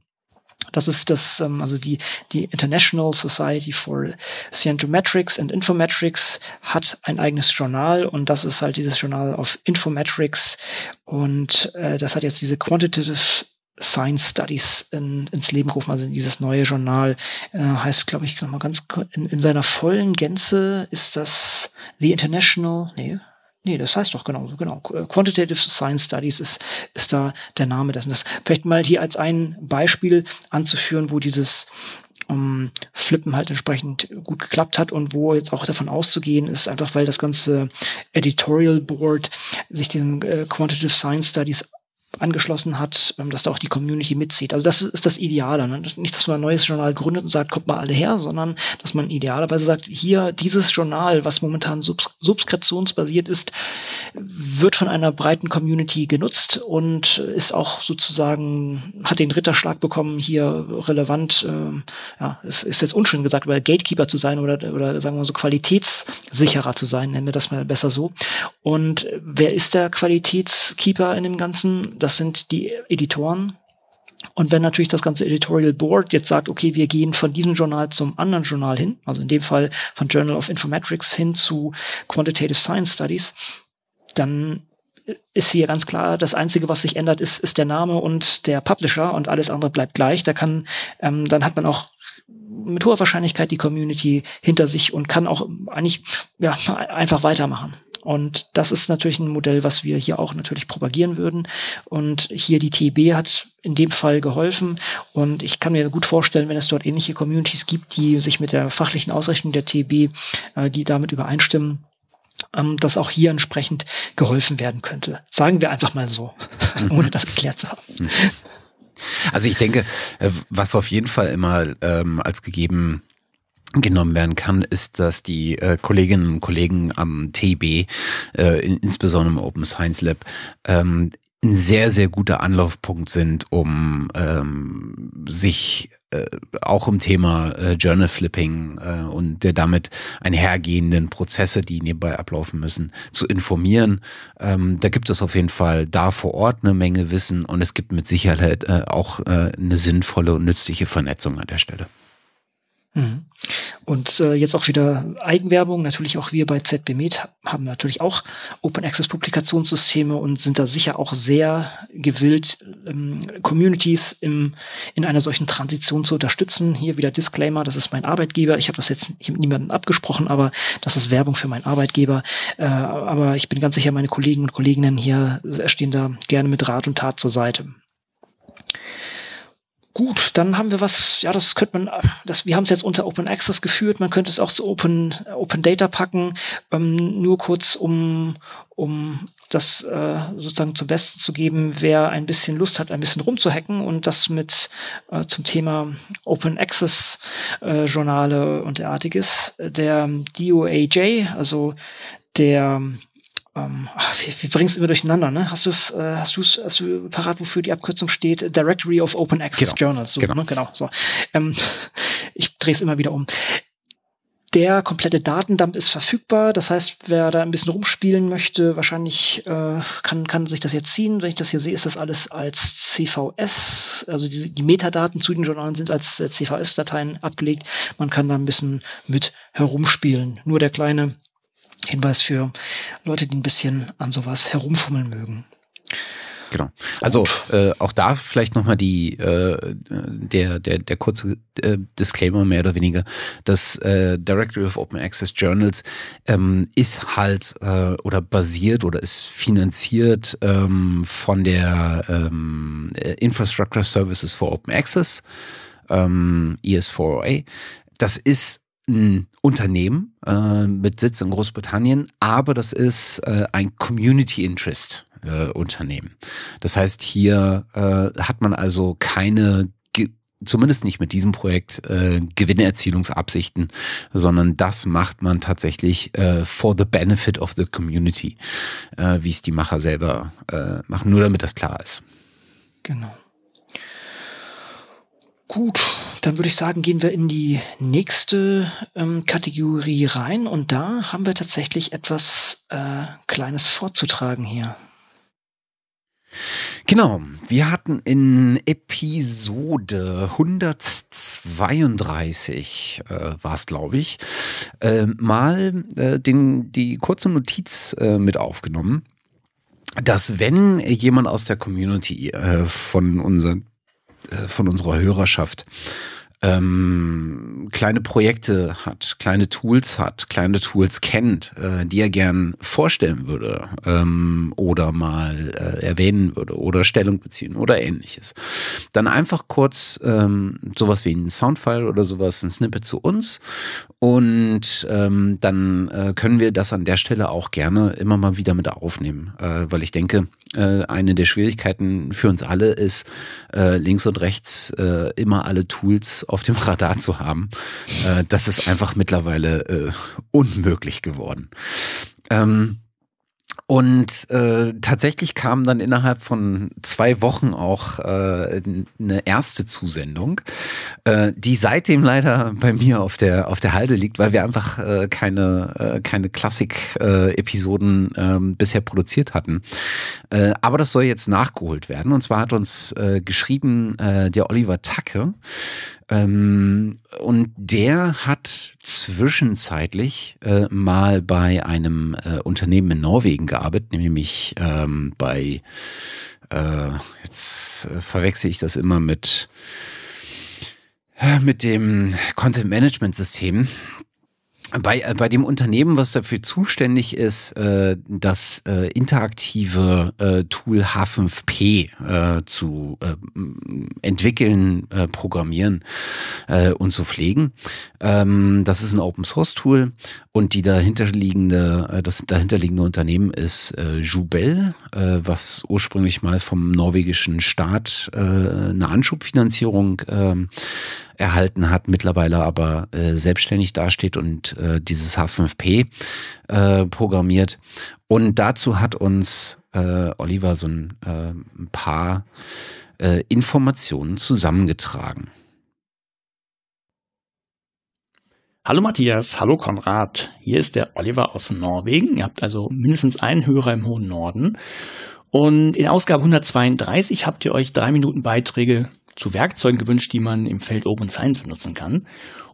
Das ist das, ähm, also die, die International Society for Scientometrics and Infometrics hat ein eigenes Journal und das ist halt dieses Journal of Infometrics und äh, das hat jetzt diese Quantitative Science Studies in, ins Leben gerufen, also dieses neue Journal äh, heißt, glaube ich, nochmal ganz in, in seiner vollen Gänze ist das The International, nee, Nee, das heißt doch genau, genau. Quantitative Science Studies ist, ist da der Name dessen. Das vielleicht mal hier als ein Beispiel anzuführen, wo dieses ähm, Flippen halt entsprechend gut geklappt hat und wo jetzt auch davon auszugehen ist, einfach weil das ganze Editorial Board sich diesen äh, Quantitative Science Studies angeschlossen hat, ähm, dass da auch die Community mitzieht. Also das ist das Ideale. Ne? Nicht, dass man ein neues Journal gründet und sagt, kommt mal alle her, sondern dass man idealerweise sagt, hier dieses Journal, was momentan subs subskriptionsbasiert ist, wird von einer breiten Community genutzt und ist auch sozusagen, hat den Ritterschlag bekommen, hier relevant, äh, ja, es ist jetzt unschön gesagt, aber Gatekeeper zu sein oder, oder sagen wir mal so qualitätssicherer zu sein, nennen wir das mal besser so. Und wer ist der Qualitätskeeper in dem Ganzen? Das sind die Editoren Und wenn natürlich das ganze Editorial Board jetzt sagt, okay, wir gehen von diesem Journal zum anderen Journal hin, also in dem Fall von Journal of Informatics hin zu Quantitative Science Studies, dann ist hier ganz klar, das Einzige, was sich ändert, ist, ist der Name und der Publisher und alles andere bleibt gleich. Da kann, ähm, dann hat man auch mit hoher Wahrscheinlichkeit die Community hinter sich und kann auch eigentlich ja, einfach weitermachen. Und das ist natürlich ein Modell, was wir hier auch natürlich propagieren würden. Und hier die TB hat in dem Fall geholfen. Und ich kann mir gut vorstellen, wenn es dort ähnliche Communities gibt, die sich mit der fachlichen Ausrichtung der TB, äh, die damit übereinstimmen, ähm, dass auch hier entsprechend geholfen werden könnte. Sagen wir einfach mal so, ohne das geklärt zu haben. Mhm. Also ich denke, äh, was auf jeden Fall immer ähm, als gegeben genommen werden kann, ist, dass die äh, Kolleginnen und Kollegen am TB, äh, insbesondere im Open Science Lab, ähm, ein sehr, sehr guter Anlaufpunkt sind, um ähm, sich äh, auch im Thema äh, Journal Flipping äh, und der damit einhergehenden Prozesse, die nebenbei ablaufen müssen, zu informieren. Ähm, da gibt es auf jeden Fall da vor Ort eine Menge Wissen und es gibt mit Sicherheit äh, auch äh, eine sinnvolle und nützliche Vernetzung an der Stelle. Mhm. Und äh, jetzt auch wieder Eigenwerbung. Natürlich auch wir bei ZBMed haben natürlich auch Open Access Publikationssysteme und sind da sicher auch sehr gewillt, ähm, Communities im, in einer solchen Transition zu unterstützen. Hier wieder Disclaimer, das ist mein Arbeitgeber. Ich habe das jetzt mit niemandem abgesprochen, aber das ist Werbung für meinen Arbeitgeber. Äh, aber ich bin ganz sicher, meine Kollegen und Kolleginnen hier stehen da gerne mit Rat und Tat zur Seite. Gut, dann haben wir was, ja, das könnte man, das, wir haben es jetzt unter Open Access geführt, man könnte es auch zu Open, Open Data packen, ähm, nur kurz um, um das äh, sozusagen zum Besten zu geben, wer ein bisschen Lust hat, ein bisschen rumzuhacken und das mit äh, zum Thema Open Access äh, Journale und derartiges, der DOAJ, also der ähm, wie, wie bringst du immer durcheinander, ne? Hast du es, äh, hast du es, hast du parat, wofür die Abkürzung steht? Directory of Open Access genau. Journals. So, genau. Ne? genau so. Ähm, ich drehe es immer wieder um. Der komplette Datendump ist verfügbar. Das heißt, wer da ein bisschen rumspielen möchte, wahrscheinlich äh, kann, kann sich das jetzt ziehen. Wenn ich das hier sehe, ist das alles als CVS. Also die, die Metadaten zu den Journalen sind als äh, CVS-Dateien abgelegt. Man kann da ein bisschen mit herumspielen. Nur der kleine Hinweis für Leute, die ein bisschen an sowas herumfummeln mögen. Genau. Also äh, auch da vielleicht nochmal die äh, der, der, der kurze äh, Disclaimer mehr oder weniger. Das äh, Directory of Open Access Journals ähm, ist halt äh, oder basiert oder ist finanziert ähm, von der ähm, Infrastructure Services for Open Access, ähm, ES4OA. Das ist ein Unternehmen äh, mit Sitz in Großbritannien, aber das ist äh, ein Community Interest äh, Unternehmen. Das heißt, hier äh, hat man also keine zumindest nicht mit diesem Projekt äh, Gewinnerzielungsabsichten, sondern das macht man tatsächlich äh, for the benefit of the community, äh, wie es die Macher selber äh, machen, nur damit das klar ist. Genau. Gut, dann würde ich sagen, gehen wir in die nächste ähm, Kategorie rein und da haben wir tatsächlich etwas äh, Kleines vorzutragen hier. Genau, wir hatten in Episode 132 äh, war es, glaube ich, äh, mal äh, den, die kurze Notiz äh, mit aufgenommen, dass wenn jemand aus der Community äh, von unseren von unserer Hörerschaft ähm, kleine Projekte hat, kleine Tools hat, kleine Tools kennt, äh, die er gern vorstellen würde ähm, oder mal äh, erwähnen würde oder Stellung beziehen oder ähnliches. Dann einfach kurz ähm, sowas wie ein Soundfile oder sowas, ein Snippet zu uns und ähm, dann äh, können wir das an der Stelle auch gerne immer mal wieder mit aufnehmen, äh, weil ich denke, äh, eine der Schwierigkeiten für uns alle ist, äh, links und rechts äh, immer alle Tools auf dem Radar zu haben. Das ist einfach mittlerweile unmöglich geworden. Ähm, und äh, tatsächlich kam dann innerhalb von zwei Wochen auch äh, eine erste Zusendung, äh, die seitdem leider bei mir auf der auf der Halde liegt, weil wir einfach äh, keine äh, keine Klassik-Episoden äh, äh, bisher produziert hatten. Äh, aber das soll jetzt nachgeholt werden. Und zwar hat uns äh, geschrieben äh, der Oliver Tacke, ähm, und der hat zwischenzeitlich äh, mal bei einem äh, Unternehmen in Norwegen gearbeitet, nämlich ähm, bei, äh, jetzt äh, verwechsel ich das immer mit, äh, mit dem Content Management System bei, äh, bei dem Unternehmen, was dafür zuständig ist, äh, das äh, interaktive äh, Tool H5P äh, zu äh, entwickeln, äh, programmieren äh, und zu pflegen. Ähm, das ist ein Open Source Tool und die dahinterliegende, äh, das dahinterliegende Unternehmen ist äh, Jubel, äh, was ursprünglich mal vom norwegischen Staat äh, eine Anschubfinanzierung äh, erhalten hat, mittlerweile aber äh, selbstständig dasteht und äh, dieses H5P äh, programmiert. Und dazu hat uns Oliver so ein, paar Informationen zusammengetragen. Hallo Matthias, hallo Konrad. Hier ist der Oliver aus Norwegen. Ihr habt also mindestens einen Hörer im hohen Norden. Und in Ausgabe 132 habt ihr euch drei Minuten Beiträge zu Werkzeugen gewünscht, die man im Feld Open Science benutzen kann.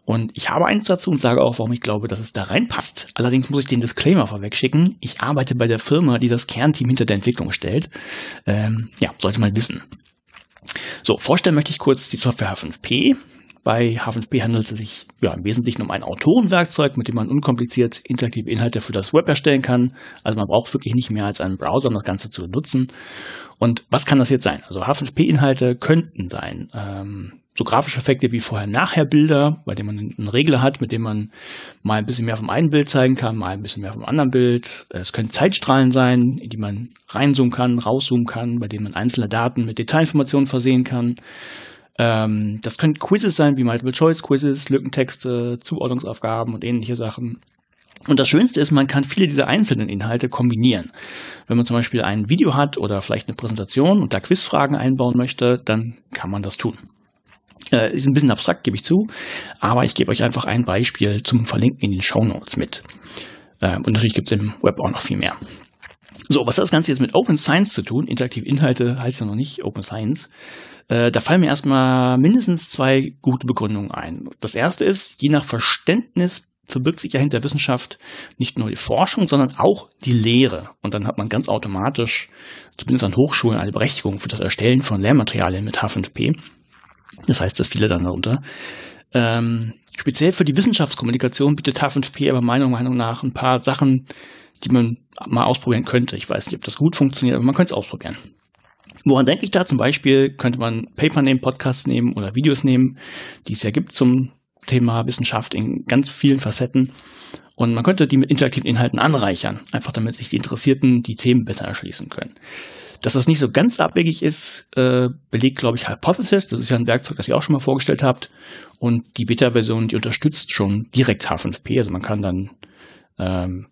Und ich habe eins dazu und sage auch, warum ich glaube, dass es da reinpasst. Allerdings muss ich den Disclaimer vorweg schicken. Ich arbeite bei der Firma, die das Kernteam hinter der Entwicklung stellt. Ähm, ja, sollte man wissen. So, vorstellen möchte ich kurz die Software H5P. Bei H5P handelt es sich ja, im Wesentlichen um ein Autorenwerkzeug, mit dem man unkompliziert interaktive Inhalte für das Web erstellen kann. Also man braucht wirklich nicht mehr als einen Browser, um das Ganze zu nutzen. Und was kann das jetzt sein? Also H5P-Inhalte könnten sein. Ähm, so grafische Effekte wie Vorher-Nachher-Bilder, bei denen man einen Regler hat, mit dem man mal ein bisschen mehr vom einen Bild zeigen kann, mal ein bisschen mehr vom anderen Bild. Es können Zeitstrahlen sein, in die man reinzoomen kann, rauszoomen kann, bei denen man einzelne Daten mit Detailinformationen versehen kann. Ähm, das können Quizzes sein, wie Multiple-Choice-Quizzes, Lückentexte, Zuordnungsaufgaben und ähnliche Sachen. Und das Schönste ist, man kann viele dieser einzelnen Inhalte kombinieren. Wenn man zum Beispiel ein Video hat oder vielleicht eine Präsentation und da Quizfragen einbauen möchte, dann kann man das tun. Äh, ist ein bisschen abstrakt, gebe ich zu, aber ich gebe euch einfach ein Beispiel zum Verlinken in den Show Notes mit. Äh, und natürlich gibt es im Web auch noch viel mehr. So, was hat das Ganze jetzt mit Open Science zu tun? Interaktive Inhalte heißt ja noch nicht Open Science. Äh, da fallen mir erstmal mindestens zwei gute Begründungen ein. Das erste ist, je nach Verständnis verbirgt sich ja hinter Wissenschaft nicht nur die Forschung, sondern auch die Lehre. Und dann hat man ganz automatisch, zumindest an Hochschulen, eine Berechtigung für das Erstellen von Lehrmaterialien mit H5P. Das heißt, dass viele dann darunter. Ähm, speziell für die Wissenschaftskommunikation bietet H5P aber meiner Meinung nach ein paar Sachen, die man mal ausprobieren könnte. Ich weiß nicht, ob das gut funktioniert, aber man könnte es ausprobieren. Woran denke ich da? Zum Beispiel könnte man Paper nehmen, Podcasts nehmen oder Videos nehmen, die es ja gibt zum Thema Wissenschaft in ganz vielen Facetten. Und man könnte die mit interaktiven Inhalten anreichern, einfach damit sich die Interessierten die Themen besser erschließen können. Dass das nicht so ganz abwegig ist, äh, belegt, glaube ich, Hypothesis. Das ist ja ein Werkzeug, das ihr auch schon mal vorgestellt habt. Und die Beta-Version, die unterstützt schon direkt H5P. Also man kann dann ähm,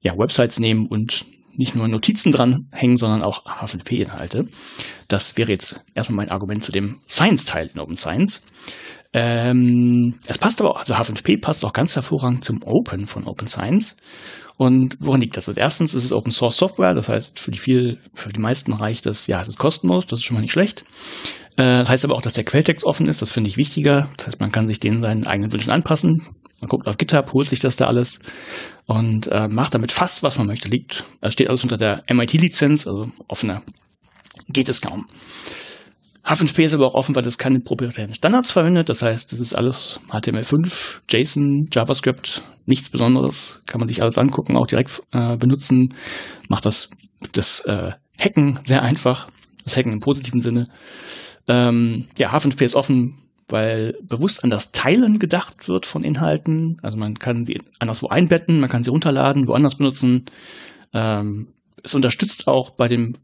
ja, Websites nehmen und nicht nur Notizen dranhängen, sondern auch H5P-Inhalte. Das wäre jetzt erstmal mein Argument zu dem Science-Teil in Open Science. Ähm, es passt aber auch, also H5P passt auch ganz hervorragend zum Open von Open Science. Und woran liegt das? Also erstens ist es Open Source Software, das heißt, für die viel, für die meisten reicht es, ja, es ist kostenlos, das ist schon mal nicht schlecht. Äh, das heißt aber auch, dass der Quelltext offen ist, das finde ich wichtiger. Das heißt, man kann sich den seinen eigenen Wünschen anpassen. Man guckt auf GitHub, holt sich das da alles und äh, macht damit fast, was man möchte. Liegt, es steht alles unter der MIT-Lizenz, also offener geht es kaum. H5P ist aber auch offen, weil es keine proprietären Standards verwendet. Das heißt, das ist alles HTML5, JSON, JavaScript, nichts Besonderes. Kann man sich alles angucken, auch direkt äh, benutzen. Macht das, das äh, Hacken sehr einfach. Das Hacken im positiven Sinne. Ähm, ja, H5P ist offen, weil bewusst an das Teilen gedacht wird von Inhalten. Also man kann sie anderswo einbetten, man kann sie runterladen, woanders benutzen. Ähm, es unterstützt auch bei dem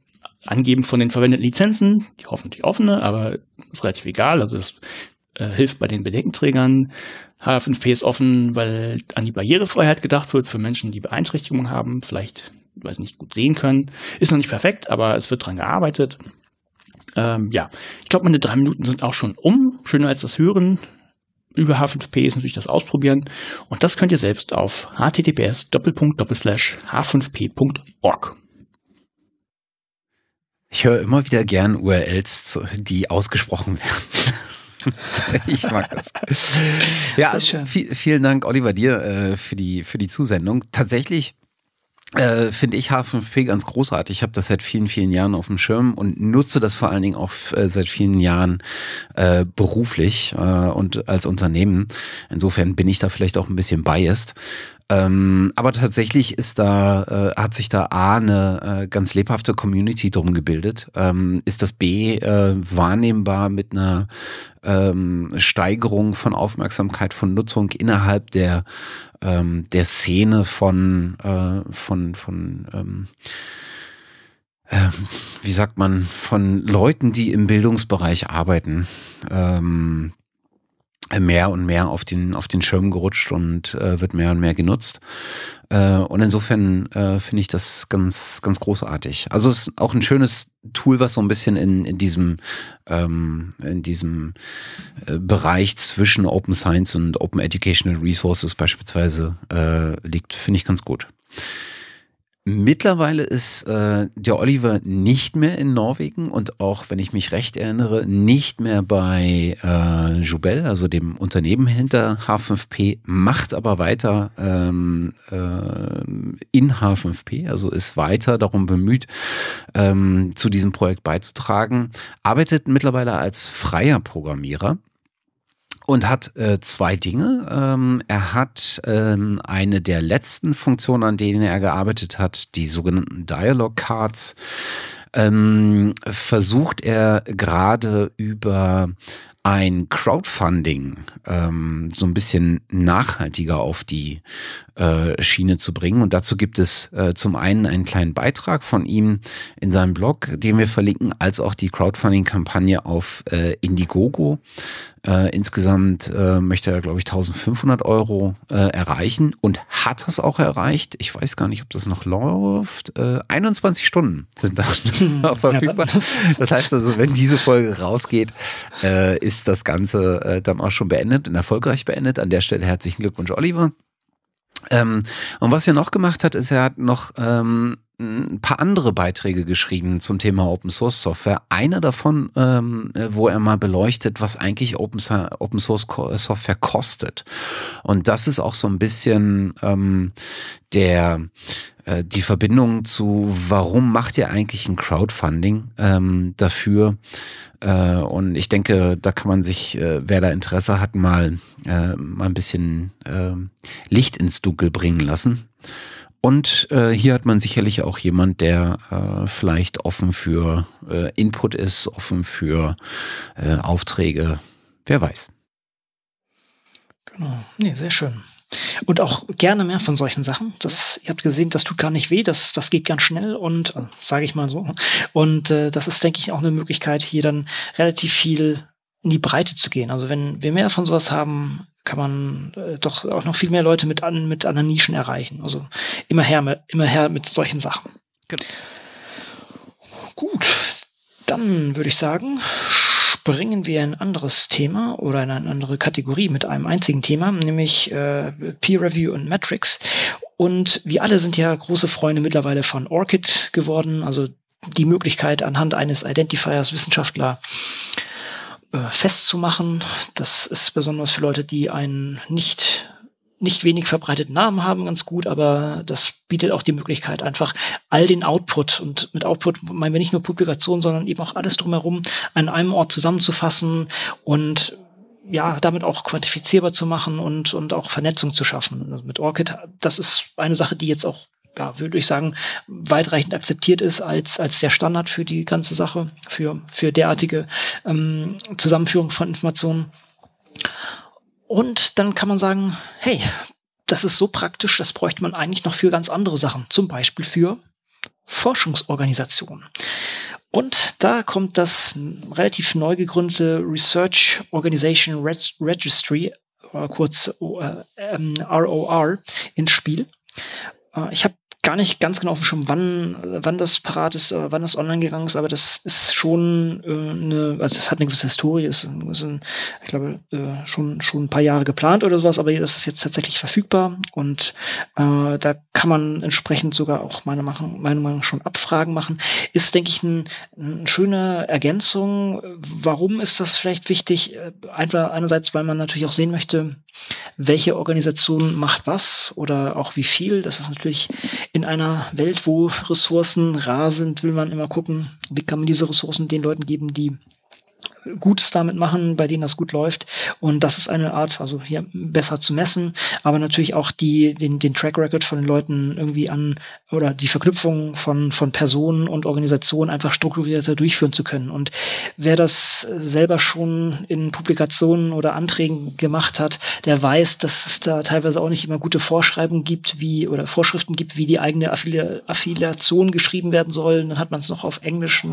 Angeben von den verwendeten Lizenzen, die hoffentlich offene, aber ist relativ egal. Also es äh, hilft bei den Bedenkenträgern. H5P ist offen, weil an die Barrierefreiheit gedacht wird für Menschen, die Beeinträchtigungen haben, vielleicht weiß nicht, gut sehen können. Ist noch nicht perfekt, aber es wird dran gearbeitet. Ähm, ja, ich glaube, meine drei Minuten sind auch schon um. Schöner als das Hören über H5P ist natürlich das Ausprobieren. Und das könnt ihr selbst auf https h5p.org. Ich höre immer wieder gern URLs, die ausgesprochen werden. ich mag das. Ja, viel, vielen Dank, Oliver, dir äh, für, die, für die Zusendung. Tatsächlich äh, finde ich H5P ganz großartig. Ich habe das seit vielen, vielen Jahren auf dem Schirm und nutze das vor allen Dingen auch äh, seit vielen Jahren äh, beruflich äh, und als Unternehmen. Insofern bin ich da vielleicht auch ein bisschen biased. Ähm, aber tatsächlich ist da, äh, hat sich da A eine äh, ganz lebhafte Community drum gebildet. Ähm, ist das B äh, wahrnehmbar mit einer ähm, Steigerung von Aufmerksamkeit von Nutzung innerhalb der, ähm, der Szene von, äh, von, von ähm, ähm, wie sagt man, von Leuten, die im Bildungsbereich arbeiten. Ähm, mehr und mehr auf den, auf den Schirm gerutscht und äh, wird mehr und mehr genutzt. Äh, und insofern äh, finde ich das ganz, ganz großartig. Also es ist auch ein schönes Tool, was so ein bisschen in, in diesem, ähm, in diesem äh, Bereich zwischen Open Science und Open Educational Resources beispielsweise äh, liegt, finde ich ganz gut. Mittlerweile ist äh, der Oliver nicht mehr in Norwegen und auch, wenn ich mich recht erinnere, nicht mehr bei äh, Jubel, also dem Unternehmen hinter H5P, macht aber weiter ähm, äh, in H5P, also ist weiter darum bemüht, ähm, zu diesem Projekt beizutragen, arbeitet mittlerweile als freier Programmierer und hat äh, zwei Dinge. Ähm, er hat ähm, eine der letzten Funktionen, an denen er gearbeitet hat, die sogenannten Dialog Cards. Ähm, versucht er gerade über ein Crowdfunding ähm, so ein bisschen nachhaltiger auf die äh, Schiene zu bringen. Und dazu gibt es äh, zum einen einen kleinen Beitrag von ihm in seinem Blog, den wir verlinken, als auch die Crowdfunding-Kampagne auf äh, Indiegogo. Äh, insgesamt äh, möchte er, glaube ich, 1500 Euro äh, erreichen und hat das auch erreicht. Ich weiß gar nicht, ob das noch läuft. Äh, 21 Stunden sind da noch verfügbar. Das heißt also, wenn diese Folge rausgeht, äh, ist das Ganze äh, dann auch schon beendet und erfolgreich beendet. An der Stelle herzlichen Glückwunsch, Oliver. Ähm, und was er noch gemacht hat, ist, er hat noch ähm, ein paar andere Beiträge geschrieben zum Thema Open Source Software. Einer davon, ähm, wo er mal beleuchtet, was eigentlich Open, Open Source Software kostet. Und das ist auch so ein bisschen ähm, der äh, die Verbindung zu, warum macht ihr eigentlich ein Crowdfunding ähm, dafür? Äh, und ich denke, da kann man sich, äh, wer da Interesse hat, mal, äh, mal ein bisschen äh, Licht ins Dunkel bringen lassen. Und äh, hier hat man sicherlich auch jemand, der äh, vielleicht offen für äh, Input ist, offen für äh, Aufträge. Wer weiß. Genau. Nee, sehr schön. Und auch gerne mehr von solchen Sachen. Das, ihr habt gesehen, das tut gar nicht weh, das, das geht ganz schnell und äh, sage ich mal so. Und äh, das ist, denke ich, auch eine Möglichkeit, hier dann relativ viel in die Breite zu gehen. Also wenn wir mehr von sowas haben, kann man äh, doch auch noch viel mehr Leute mit, an, mit anderen Nischen erreichen. Also immer her, immer her mit solchen Sachen. Genau. Gut, dann würde ich sagen, springen wir in ein anderes Thema oder in eine andere Kategorie mit einem einzigen Thema, nämlich äh, Peer Review und Metrics. Und wir alle sind ja große Freunde mittlerweile von ORCID geworden, also die Möglichkeit anhand eines Identifiers Wissenschaftler äh, festzumachen. Das ist besonders für Leute, die einen nicht nicht wenig verbreiteten Namen haben, ganz gut, aber das bietet auch die Möglichkeit, einfach all den Output und mit Output meinen wir nicht nur Publikation, sondern eben auch alles drumherum an einem Ort zusammenzufassen und ja, damit auch quantifizierbar zu machen und, und auch Vernetzung zu schaffen. Also mit ORCID, das ist eine Sache, die jetzt auch, ja, würde ich sagen, weitreichend akzeptiert ist als, als der Standard für die ganze Sache, für, für derartige ähm, Zusammenführung von Informationen. Und dann kann man sagen, hey, das ist so praktisch, das bräuchte man eigentlich noch für ganz andere Sachen, zum Beispiel für Forschungsorganisationen. Und da kommt das relativ neu gegründete Research Organization Registry, äh, kurz ROR, ins Spiel. Äh, ich habe gar nicht ganz genau auf dem Schirm, wann, wann das parat ist, wann das online gegangen ist, aber das ist schon äh, eine, also das hat eine gewisse Historie, ist, ist ein, ich glaube, äh, schon, schon ein paar Jahre geplant oder sowas, aber das ist jetzt tatsächlich verfügbar und äh, da kann man entsprechend sogar auch meiner Meinung, meiner Meinung nach schon Abfragen machen. Ist, denke ich, ein, eine schöne Ergänzung. Warum ist das vielleicht wichtig? Äh, einfach einerseits, weil man natürlich auch sehen möchte, welche Organisation macht was oder auch wie viel. Das ist natürlich in einer Welt, wo Ressourcen rar sind, will man immer gucken, wie kann man diese Ressourcen den Leuten geben, die Gutes damit machen, bei denen das gut läuft. Und das ist eine Art, also hier besser zu messen, aber natürlich auch die, den, den Track Record von den Leuten irgendwie an oder die Verknüpfung von, von Personen und Organisationen einfach strukturierter durchführen zu können. Und wer das selber schon in Publikationen oder Anträgen gemacht hat, der weiß, dass es da teilweise auch nicht immer gute Vorschreibungen gibt, wie oder Vorschriften gibt, wie die eigene Affili Affiliation geschrieben werden soll. Dann hat man es noch auf Englisch,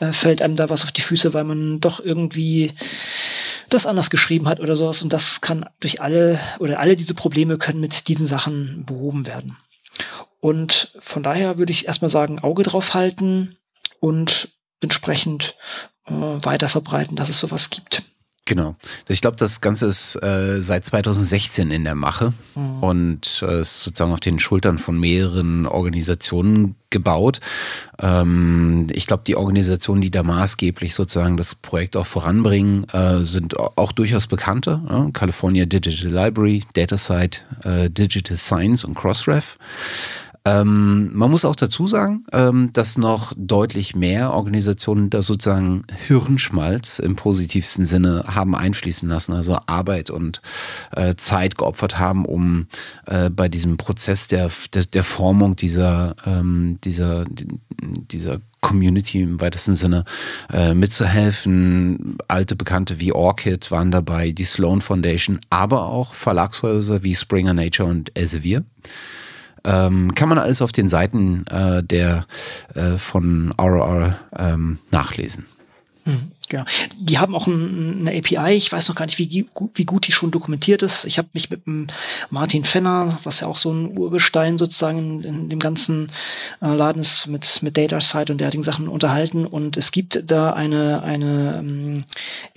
äh, fällt einem da was auf die Füße, weil man doch irgendwie das anders geschrieben hat oder sowas. Und das kann durch alle oder alle diese Probleme können mit diesen Sachen behoben werden. Und von daher würde ich erstmal sagen, Auge drauf halten und entsprechend äh, weiter verbreiten, dass es sowas gibt. Genau. Ich glaube, das Ganze ist äh, seit 2016 in der Mache mhm. und äh, ist sozusagen auf den Schultern von mehreren Organisationen gebaut. Ähm, ich glaube, die Organisationen, die da maßgeblich sozusagen das Projekt auch voranbringen, äh, sind auch durchaus bekannte. Ja? California Digital Library, DataSite, äh, Digital Science und Crossref. Ähm, man muss auch dazu sagen, ähm, dass noch deutlich mehr Organisationen da sozusagen Hirnschmalz im positivsten Sinne haben einfließen lassen, also Arbeit und äh, Zeit geopfert haben, um äh, bei diesem Prozess der, der, der Formung dieser, ähm, dieser, dieser Community im weitesten Sinne äh, mitzuhelfen. Alte Bekannte wie Orchid waren dabei, die Sloan Foundation, aber auch Verlagshäuser wie Springer Nature und Elsevier. Ähm, kann man alles auf den Seiten äh, der äh, von ROR ähm, nachlesen. Mhm. Die haben auch ein, eine API. Ich weiß noch gar nicht, wie, wie gut die schon dokumentiert ist. Ich habe mich mit dem Martin Fenner, was ja auch so ein Urgestein sozusagen in, in dem ganzen äh, Laden ist, mit, mit DataSite und derartigen Sachen unterhalten. Und es gibt da eine, eine ähm,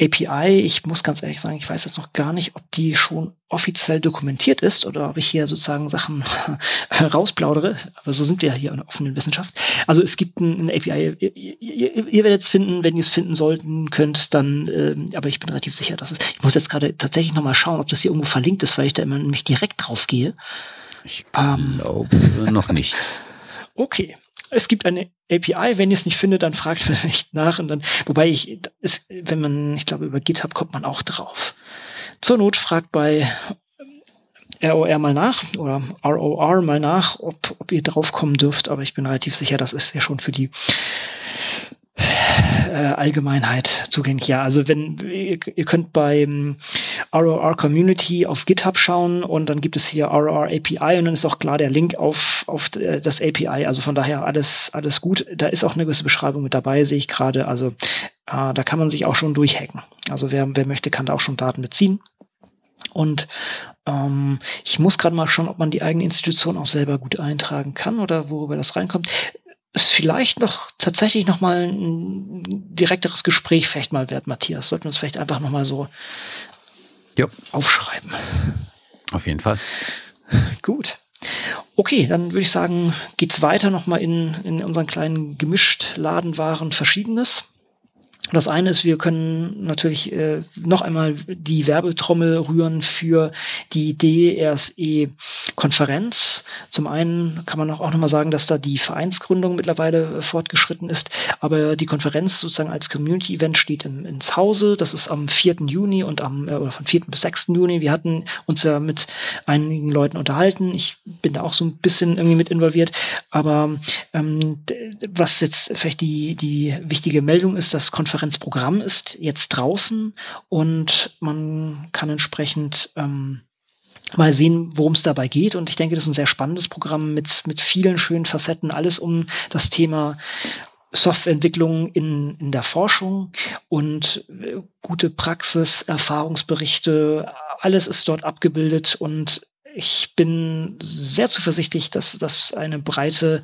API. Ich muss ganz ehrlich sagen, ich weiß jetzt noch gar nicht, ob die schon offiziell dokumentiert ist oder ob ich hier sozusagen Sachen rausplaudere. Aber so sind wir ja hier in der offenen Wissenschaft. Also es gibt ein, ein API. Ihr, ihr, ihr werdet es finden, wenn ihr es finden sollten könnt, dann, äh, aber ich bin relativ sicher, dass es. Ich muss jetzt gerade tatsächlich nochmal schauen, ob das hier irgendwo verlinkt ist, weil ich da immer nämlich direkt drauf gehe. Ich glaube ähm, noch nicht. Okay. Es gibt eine API, wenn ihr es nicht findet, dann fragt vielleicht nach und dann, wobei ich, ist, wenn man, ich glaube, über GitHub kommt man auch drauf. Zur Not fragt bei ROR mal nach oder ROR mal nach, ob, ob ihr draufkommen dürft, aber ich bin relativ sicher, das ist ja schon für die äh, Allgemeinheit zugänglich. Ja, also wenn ihr, ihr könnt beim ROR Community auf GitHub schauen und dann gibt es hier ROR API und dann ist auch klar der Link auf, auf äh, das API. Also von daher alles, alles gut. Da ist auch eine gewisse Beschreibung mit dabei, sehe ich gerade. Also äh, da kann man sich auch schon durchhacken. Also wer, wer möchte, kann da auch schon Daten beziehen. Und ähm, ich muss gerade mal schauen, ob man die eigene Institution auch selber gut eintragen kann oder worüber das reinkommt. Ist vielleicht noch tatsächlich noch mal ein direkteres Gespräch vielleicht mal wert, Matthias. Sollten wir uns vielleicht einfach noch mal so jo. aufschreiben. Auf jeden Fall. Gut. Okay, dann würde ich sagen, geht's weiter noch mal in, in unseren kleinen gemischt Ladenwaren Verschiedenes. Das eine ist, wir können natürlich äh, noch einmal die Werbetrommel rühren für die DRSE-Konferenz. Zum einen kann man auch noch mal sagen, dass da die Vereinsgründung mittlerweile äh, fortgeschritten ist, aber die Konferenz sozusagen als Community-Event steht im, ins Hause. Das ist am 4. Juni und am äh, oder von 4. bis 6. Juni. Wir hatten uns ja mit einigen Leuten unterhalten. Ich bin da auch so ein bisschen irgendwie mit involviert. Aber ähm, was jetzt vielleicht die, die wichtige Meldung ist, dass Konferenz Konferenzprogramm ist jetzt draußen und man kann entsprechend ähm, mal sehen, worum es dabei geht. Und ich denke, das ist ein sehr spannendes Programm mit, mit vielen schönen Facetten, alles um das Thema Softwareentwicklung in, in der Forschung und äh, gute Praxis, Erfahrungsberichte, alles ist dort abgebildet und ich bin sehr zuversichtlich, dass das eine breite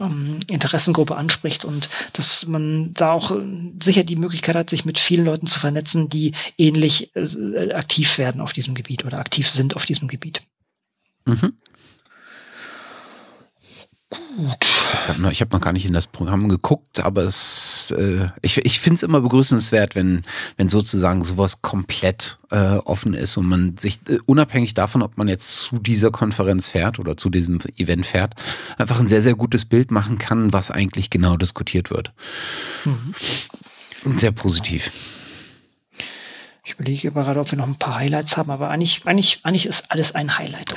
ähm, Interessengruppe anspricht und dass man da auch äh, sicher die Möglichkeit hat, sich mit vielen Leuten zu vernetzen, die ähnlich äh, aktiv werden auf diesem Gebiet oder aktiv sind auf diesem Gebiet. Mhm. Gut. Ich habe noch gar nicht in das Programm geguckt, aber es, äh, ich, ich finde es immer begrüßenswert, wenn, wenn sozusagen sowas komplett äh, offen ist und man sich äh, unabhängig davon, ob man jetzt zu dieser Konferenz fährt oder zu diesem Event fährt, einfach ein sehr, sehr gutes Bild machen kann, was eigentlich genau diskutiert wird. Mhm. Sehr positiv. Ich überlege gerade, ob wir noch ein paar Highlights haben, aber eigentlich, eigentlich, eigentlich ist alles ein Highlight.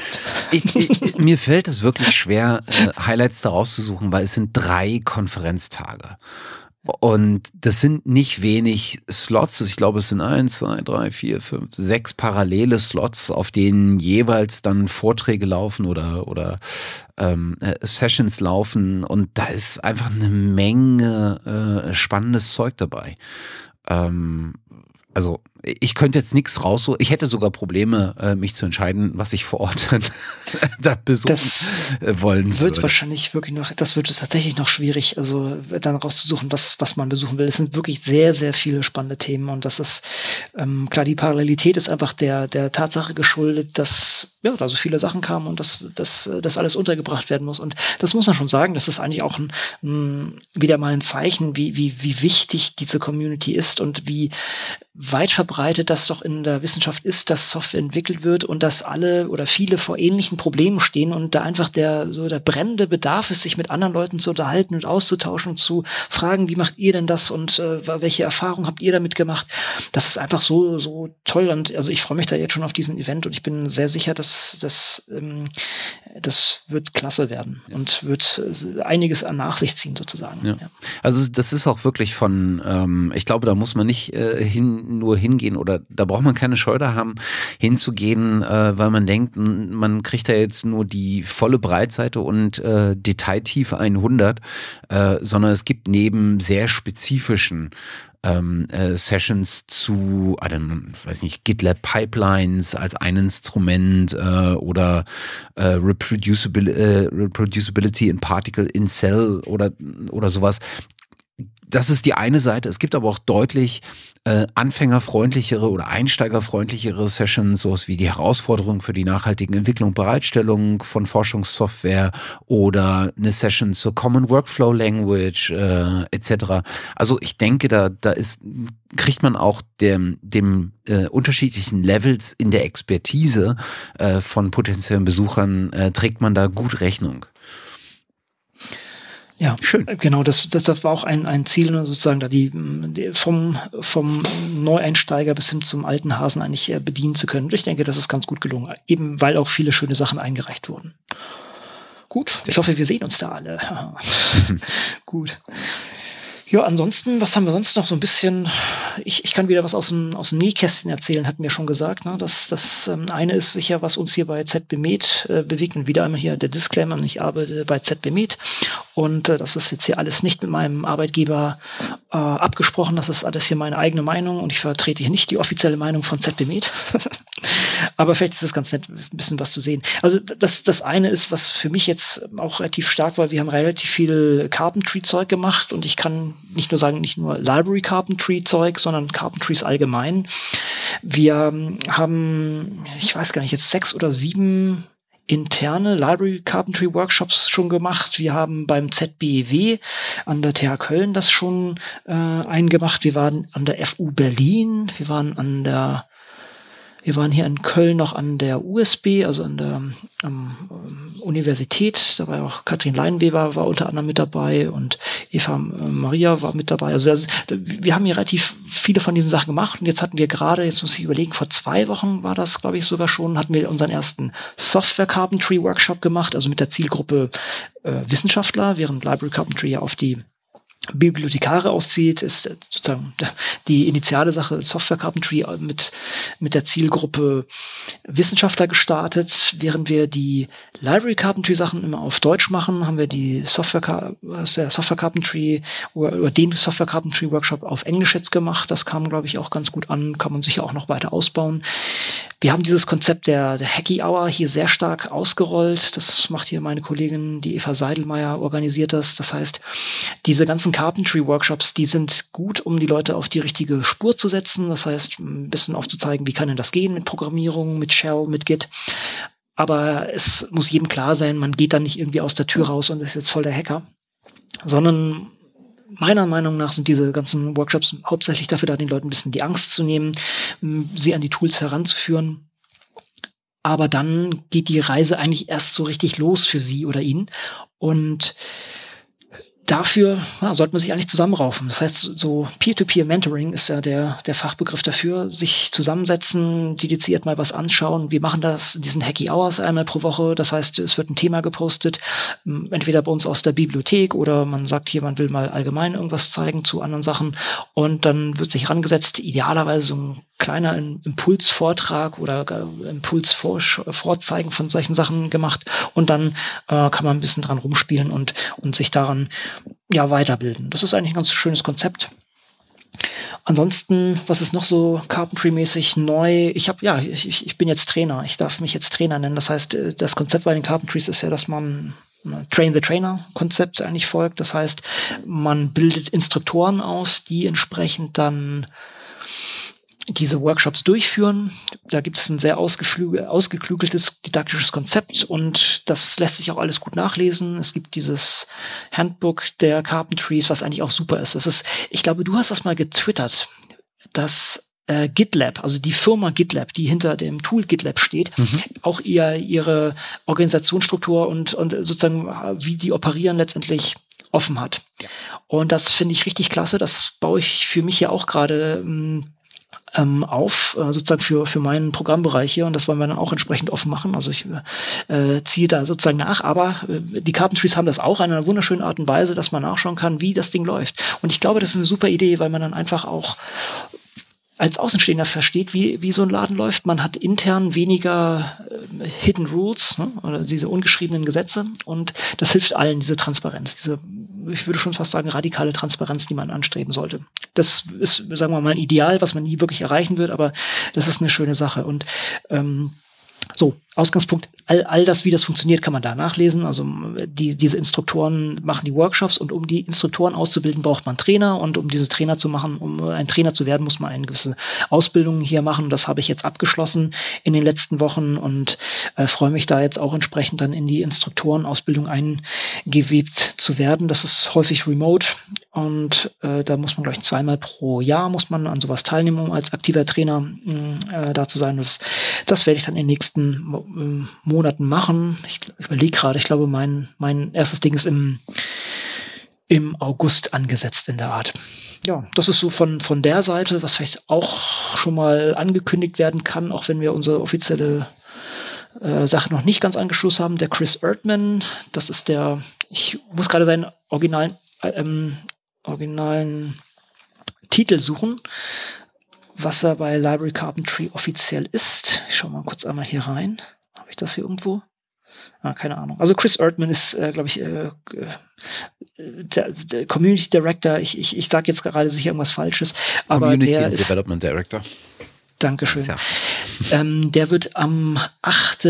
Ich, ich, mir fällt es wirklich schwer, äh, Highlights daraus zu suchen, weil es sind drei Konferenztage. Und das sind nicht wenig Slots. Ich glaube, es sind eins, zwei, drei, vier, fünf, sechs parallele Slots, auf denen jeweils dann Vorträge laufen oder, oder ähm, äh, Sessions laufen. Und da ist einfach eine Menge äh, spannendes Zeug dabei. Ähm, also ich könnte jetzt nichts raus. Ich hätte sogar Probleme, äh, mich zu entscheiden, was ich vor Ort da besuchen das äh, wollen würde. Wird wahrscheinlich wirklich noch, das wird tatsächlich noch schwierig, also dann rauszusuchen, was, was man besuchen will. Es sind wirklich sehr, sehr viele spannende Themen und das ist ähm, klar, die Parallelität ist einfach der, der Tatsache geschuldet, dass ja, da so viele Sachen kamen und dass, dass das alles untergebracht werden muss. Und das muss man schon sagen, das ist eigentlich auch ein, ein, wieder mal ein Zeichen, wie, wie, wie wichtig diese Community ist und wie weit verbreitet das doch in der Wissenschaft ist, dass Software entwickelt wird und dass alle oder viele vor ähnlichen Problemen stehen und da einfach der so der brennende Bedarf ist, sich mit anderen Leuten zu unterhalten und auszutauschen und zu fragen, wie macht ihr denn das und äh, welche Erfahrungen habt ihr damit gemacht? Das ist einfach so so toll und also ich freue mich da jetzt schon auf diesen Event und ich bin sehr sicher, dass das ähm, das wird klasse werden ja. und wird äh, einiges an Nachsicht ziehen sozusagen. Ja. Ja. Also das ist auch wirklich von, ähm, ich glaube, da muss man nicht äh, hin nur hingehen oder da braucht man keine Scheu da haben, hinzugehen, äh, weil man denkt, man kriegt da jetzt nur die volle Breitseite und äh, Detailtiefe 100, äh, sondern es gibt neben sehr spezifischen ähm, äh, Sessions zu, I don't, weiß nicht, GitLab Pipelines als ein Instrument äh, oder äh, Reproducibil äh, Reproducibility in Particle in Cell oder, oder sowas das ist die eine Seite. Es gibt aber auch deutlich äh, anfängerfreundlichere oder einsteigerfreundlichere Sessions, sowas wie die Herausforderung für die nachhaltige Entwicklung, Bereitstellung von Forschungssoftware oder eine Session zur Common Workflow Language äh, etc. Also ich denke, da, da ist, kriegt man auch dem, dem äh, unterschiedlichen Levels in der Expertise äh, von potenziellen Besuchern, äh, trägt man da gut Rechnung. Ja, schön. Genau, das, das, das war auch ein, ein Ziel, ne, sozusagen, da die, die vom, vom Neueinsteiger bis hin zum alten Hasen eigentlich äh, bedienen zu können. Ich denke, das ist ganz gut gelungen, eben weil auch viele schöne Sachen eingereicht wurden. Gut, ich hoffe, wir sehen uns da alle. gut. Ja, ansonsten, was haben wir sonst noch so ein bisschen? Ich, ich kann wieder was aus dem, aus dem Nähkästchen erzählen, hatten wir schon gesagt. Ne? Das, das ähm, eine ist sicher, was uns hier bei ZB Med äh, bewegt. Und wieder einmal hier der Disclaimer, ich arbeite bei ZB Med. Und äh, das ist jetzt hier alles nicht mit meinem Arbeitgeber äh, abgesprochen. Das ist alles hier meine eigene Meinung und ich vertrete hier nicht die offizielle Meinung von ZB Med. Aber vielleicht ist das ganz nett, ein bisschen was zu sehen. Also das, das eine ist, was für mich jetzt auch relativ stark war, wir haben relativ viel Carpentry-Zeug gemacht und ich kann nicht nur sagen, nicht nur Library Carpentry Zeug, sondern Carpentries allgemein. Wir ähm, haben, ich weiß gar nicht, jetzt sechs oder sieben interne Library Carpentry Workshops schon gemacht. Wir haben beim ZBEW an der TH Köln das schon äh, eingemacht. Wir waren an der FU Berlin. Wir waren an der wir waren hier in Köln noch an der USB, also an der ähm, Universität. Da war auch Katrin Leinweber war unter anderem mit dabei und Eva äh, Maria war mit dabei. Also das, wir haben hier relativ viele von diesen Sachen gemacht und jetzt hatten wir gerade, jetzt muss ich überlegen, vor zwei Wochen war das, glaube ich, sogar schon, hatten wir unseren ersten Software Carpentry Workshop gemacht, also mit der Zielgruppe äh, Wissenschaftler, während Library Carpentry ja auf die Bibliothekare auszieht, ist sozusagen die initiale Sache Software Carpentry mit, mit der Zielgruppe Wissenschaftler gestartet. Während wir die Library Carpentry Sachen immer auf Deutsch machen, haben wir die Software, der Software Carpentry oder den Software Carpentry Workshop auf Englisch jetzt gemacht. Das kam, glaube ich, auch ganz gut an, kann man sicher auch noch weiter ausbauen. Wir haben dieses Konzept der, der Hacky Hour hier sehr stark ausgerollt. Das macht hier meine Kollegin, die Eva Seidelmeier, organisiert das. Das heißt, diese ganzen Carpentry-Workshops, die sind gut, um die Leute auf die richtige Spur zu setzen. Das heißt, ein bisschen aufzuzeigen, wie kann denn das gehen mit Programmierung, mit Shell, mit Git. Aber es muss jedem klar sein, man geht da nicht irgendwie aus der Tür raus und ist jetzt voll der Hacker, sondern meiner Meinung nach sind diese ganzen Workshops hauptsächlich dafür da, den Leuten ein bisschen die Angst zu nehmen, sie an die Tools heranzuführen. Aber dann geht die Reise eigentlich erst so richtig los für sie oder ihn. Und dafür ja, sollte man sich eigentlich zusammenraufen. Das heißt, so Peer-to-Peer-Mentoring ist ja der, der Fachbegriff dafür. Sich zusammensetzen, dediziert mal was anschauen. Wir machen das, diesen Hacky Hours einmal pro Woche. Das heißt, es wird ein Thema gepostet, entweder bei uns aus der Bibliothek oder man sagt hier, man will mal allgemein irgendwas zeigen zu anderen Sachen. Und dann wird sich rangesetzt, idealerweise so ein kleiner Impulsvortrag oder Impulsvorzeigen von solchen Sachen gemacht und dann äh, kann man ein bisschen dran rumspielen und, und sich daran ja weiterbilden. Das ist eigentlich ein ganz schönes Konzept. Ansonsten, was ist noch so Carpentry-mäßig neu? Ich habe ja, ich, ich bin jetzt Trainer. Ich darf mich jetzt Trainer nennen. Das heißt, äh, das Konzept bei den Carpentries ist ja, dass man Train the Trainer Konzept eigentlich folgt. Das heißt, man bildet Instruktoren aus, die entsprechend dann diese Workshops durchführen. Da gibt es ein sehr ausgeklügeltes didaktisches Konzept und das lässt sich auch alles gut nachlesen. Es gibt dieses Handbook der Carpentries, was eigentlich auch super ist. Das ist, ich glaube, du hast das mal getwittert, dass äh, GitLab, also die Firma GitLab, die hinter dem Tool GitLab steht, mhm. auch ihr, ihre Organisationsstruktur und, und sozusagen, wie die operieren, letztendlich offen hat. Ja. Und das finde ich richtig klasse. Das baue ich für mich ja auch gerade ähm, auf, äh, sozusagen für, für meinen Programmbereich hier und das wollen wir dann auch entsprechend offen machen. Also ich äh, ziehe da sozusagen nach, aber äh, die Carpentries haben das auch in einer wunderschönen Art und Weise, dass man nachschauen kann, wie das Ding läuft. Und ich glaube, das ist eine super Idee, weil man dann einfach auch als Außenstehender versteht, wie, wie so ein Laden läuft. Man hat intern weniger äh, Hidden Rules ne, oder diese ungeschriebenen Gesetze und das hilft allen, diese Transparenz, diese, ich würde schon fast sagen, radikale Transparenz, die man anstreben sollte. Das ist, sagen wir mal, ein Ideal, was man nie wirklich erreichen wird, aber das ist eine schöne Sache. Und ähm, so, Ausgangspunkt, all, all das, wie das funktioniert, kann man da nachlesen. Also die, diese Instruktoren machen die Workshops und um die Instruktoren auszubilden, braucht man Trainer und um diese Trainer zu machen, um ein Trainer zu werden, muss man eine gewisse Ausbildung hier machen. Das habe ich jetzt abgeschlossen in den letzten Wochen und äh, freue mich da jetzt auch entsprechend dann in die Instruktorenausbildung eingewebt zu werden. Das ist häufig remote und äh, da muss man gleich zweimal pro Jahr muss man an sowas teilnehmen, um als aktiver Trainer äh, da zu sein. Das, das werde ich dann in den nächsten äh, Monaten machen. Ich, ich überlege gerade, ich glaube, mein, mein erstes Ding ist im, im August angesetzt in der Art. Ja, das ist so von, von der Seite, was vielleicht auch schon mal angekündigt werden kann, auch wenn wir unsere offizielle äh, Sache noch nicht ganz angeschlossen haben. Der Chris Erdman, das ist der, ich muss gerade seinen originalen, äh, ähm, originalen Titel suchen was er bei Library Carpentry offiziell ist. Ich schaue mal kurz einmal hier rein. Habe ich das hier irgendwo? Ah, keine Ahnung. Also Chris Erdman ist, äh, glaube ich, äh, äh, der, der Community Director. Ich, ich, ich sage jetzt gerade sicher irgendwas Falsches. Aber Community der and ist, Development Director. Dankeschön. Ähm, der wird am 8.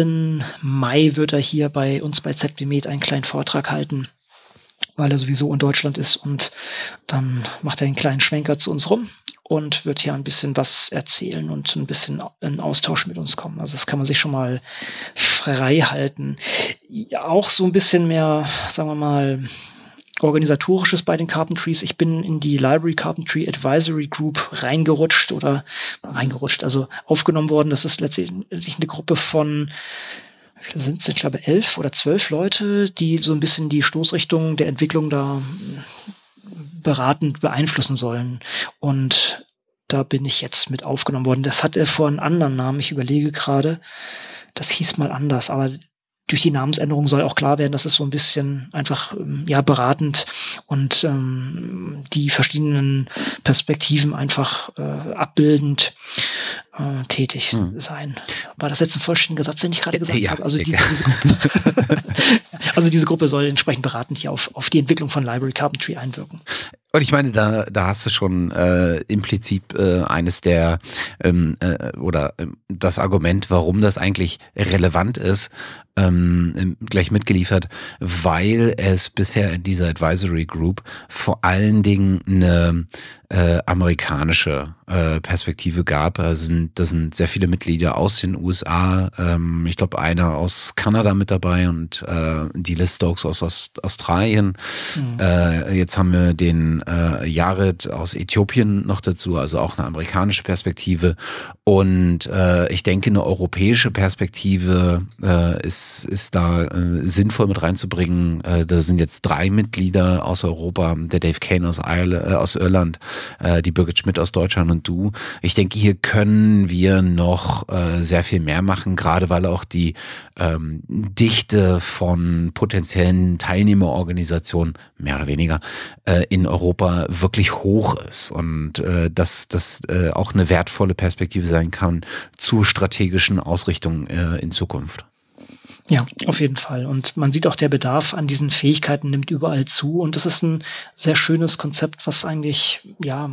Mai wird er hier bei uns bei ZBMed einen kleinen Vortrag halten, weil er sowieso in Deutschland ist und dann macht er einen kleinen Schwenker zu uns rum und wird hier ein bisschen was erzählen und ein bisschen in Austausch mit uns kommen. Also das kann man sich schon mal frei halten. Auch so ein bisschen mehr, sagen wir mal, organisatorisches bei den Carpentries. Ich bin in die Library Carpentry Advisory Group reingerutscht oder reingerutscht, also aufgenommen worden. Das ist letztendlich eine Gruppe von sind, ich glaube, elf oder zwölf Leute, die so ein bisschen die Stoßrichtung der Entwicklung da beratend beeinflussen sollen. Und da bin ich jetzt mit aufgenommen worden. Das hat er vor einem anderen Namen. Ich überlege gerade. Das hieß mal anders, aber durch die Namensänderung soll auch klar werden, dass es so ein bisschen einfach ähm, ja beratend und ähm, die verschiedenen Perspektiven einfach äh, abbildend äh, tätig hm. sein. War das jetzt ein vollständiger Satz, den ich gerade gesagt ja, habe? Also diese, diese Gruppe, also diese Gruppe soll entsprechend beratend hier auf, auf die Entwicklung von Library Carpentry einwirken. Und ich meine, da, da hast du schon äh, implizit äh, eines der ähm, äh, oder äh, das Argument, warum das eigentlich relevant ist, ähm, gleich mitgeliefert, weil es bisher in dieser Advisory Group vor allen Dingen eine äh, amerikanische äh, Perspektive gab. Da sind, da sind sehr viele Mitglieder aus den USA. Ähm, ich glaube, einer aus Kanada mit dabei und äh, die Liz Stokes aus Ost Australien. Mhm. Äh, jetzt haben wir den äh, Jared aus Äthiopien noch dazu, also auch eine amerikanische Perspektive. Und äh, ich denke, eine europäische Perspektive äh, ist ist, da äh, sinnvoll mit reinzubringen. Äh, da sind jetzt drei Mitglieder aus Europa, der Dave Kane aus, Irland, äh, aus Irland, äh, die Birgit Schmidt aus Deutschland und du. Ich denke, hier können wir noch äh, sehr viel mehr machen, gerade weil auch die ähm, Dichte von potenziellen Teilnehmerorganisationen, mehr oder weniger, äh, in Europa wirklich hoch ist und äh, dass das äh, auch eine wertvolle Perspektive sein kann zur strategischen Ausrichtung äh, in Zukunft. Ja, auf jeden Fall. Und man sieht auch, der Bedarf an diesen Fähigkeiten nimmt überall zu. Und das ist ein sehr schönes Konzept, was eigentlich, ja,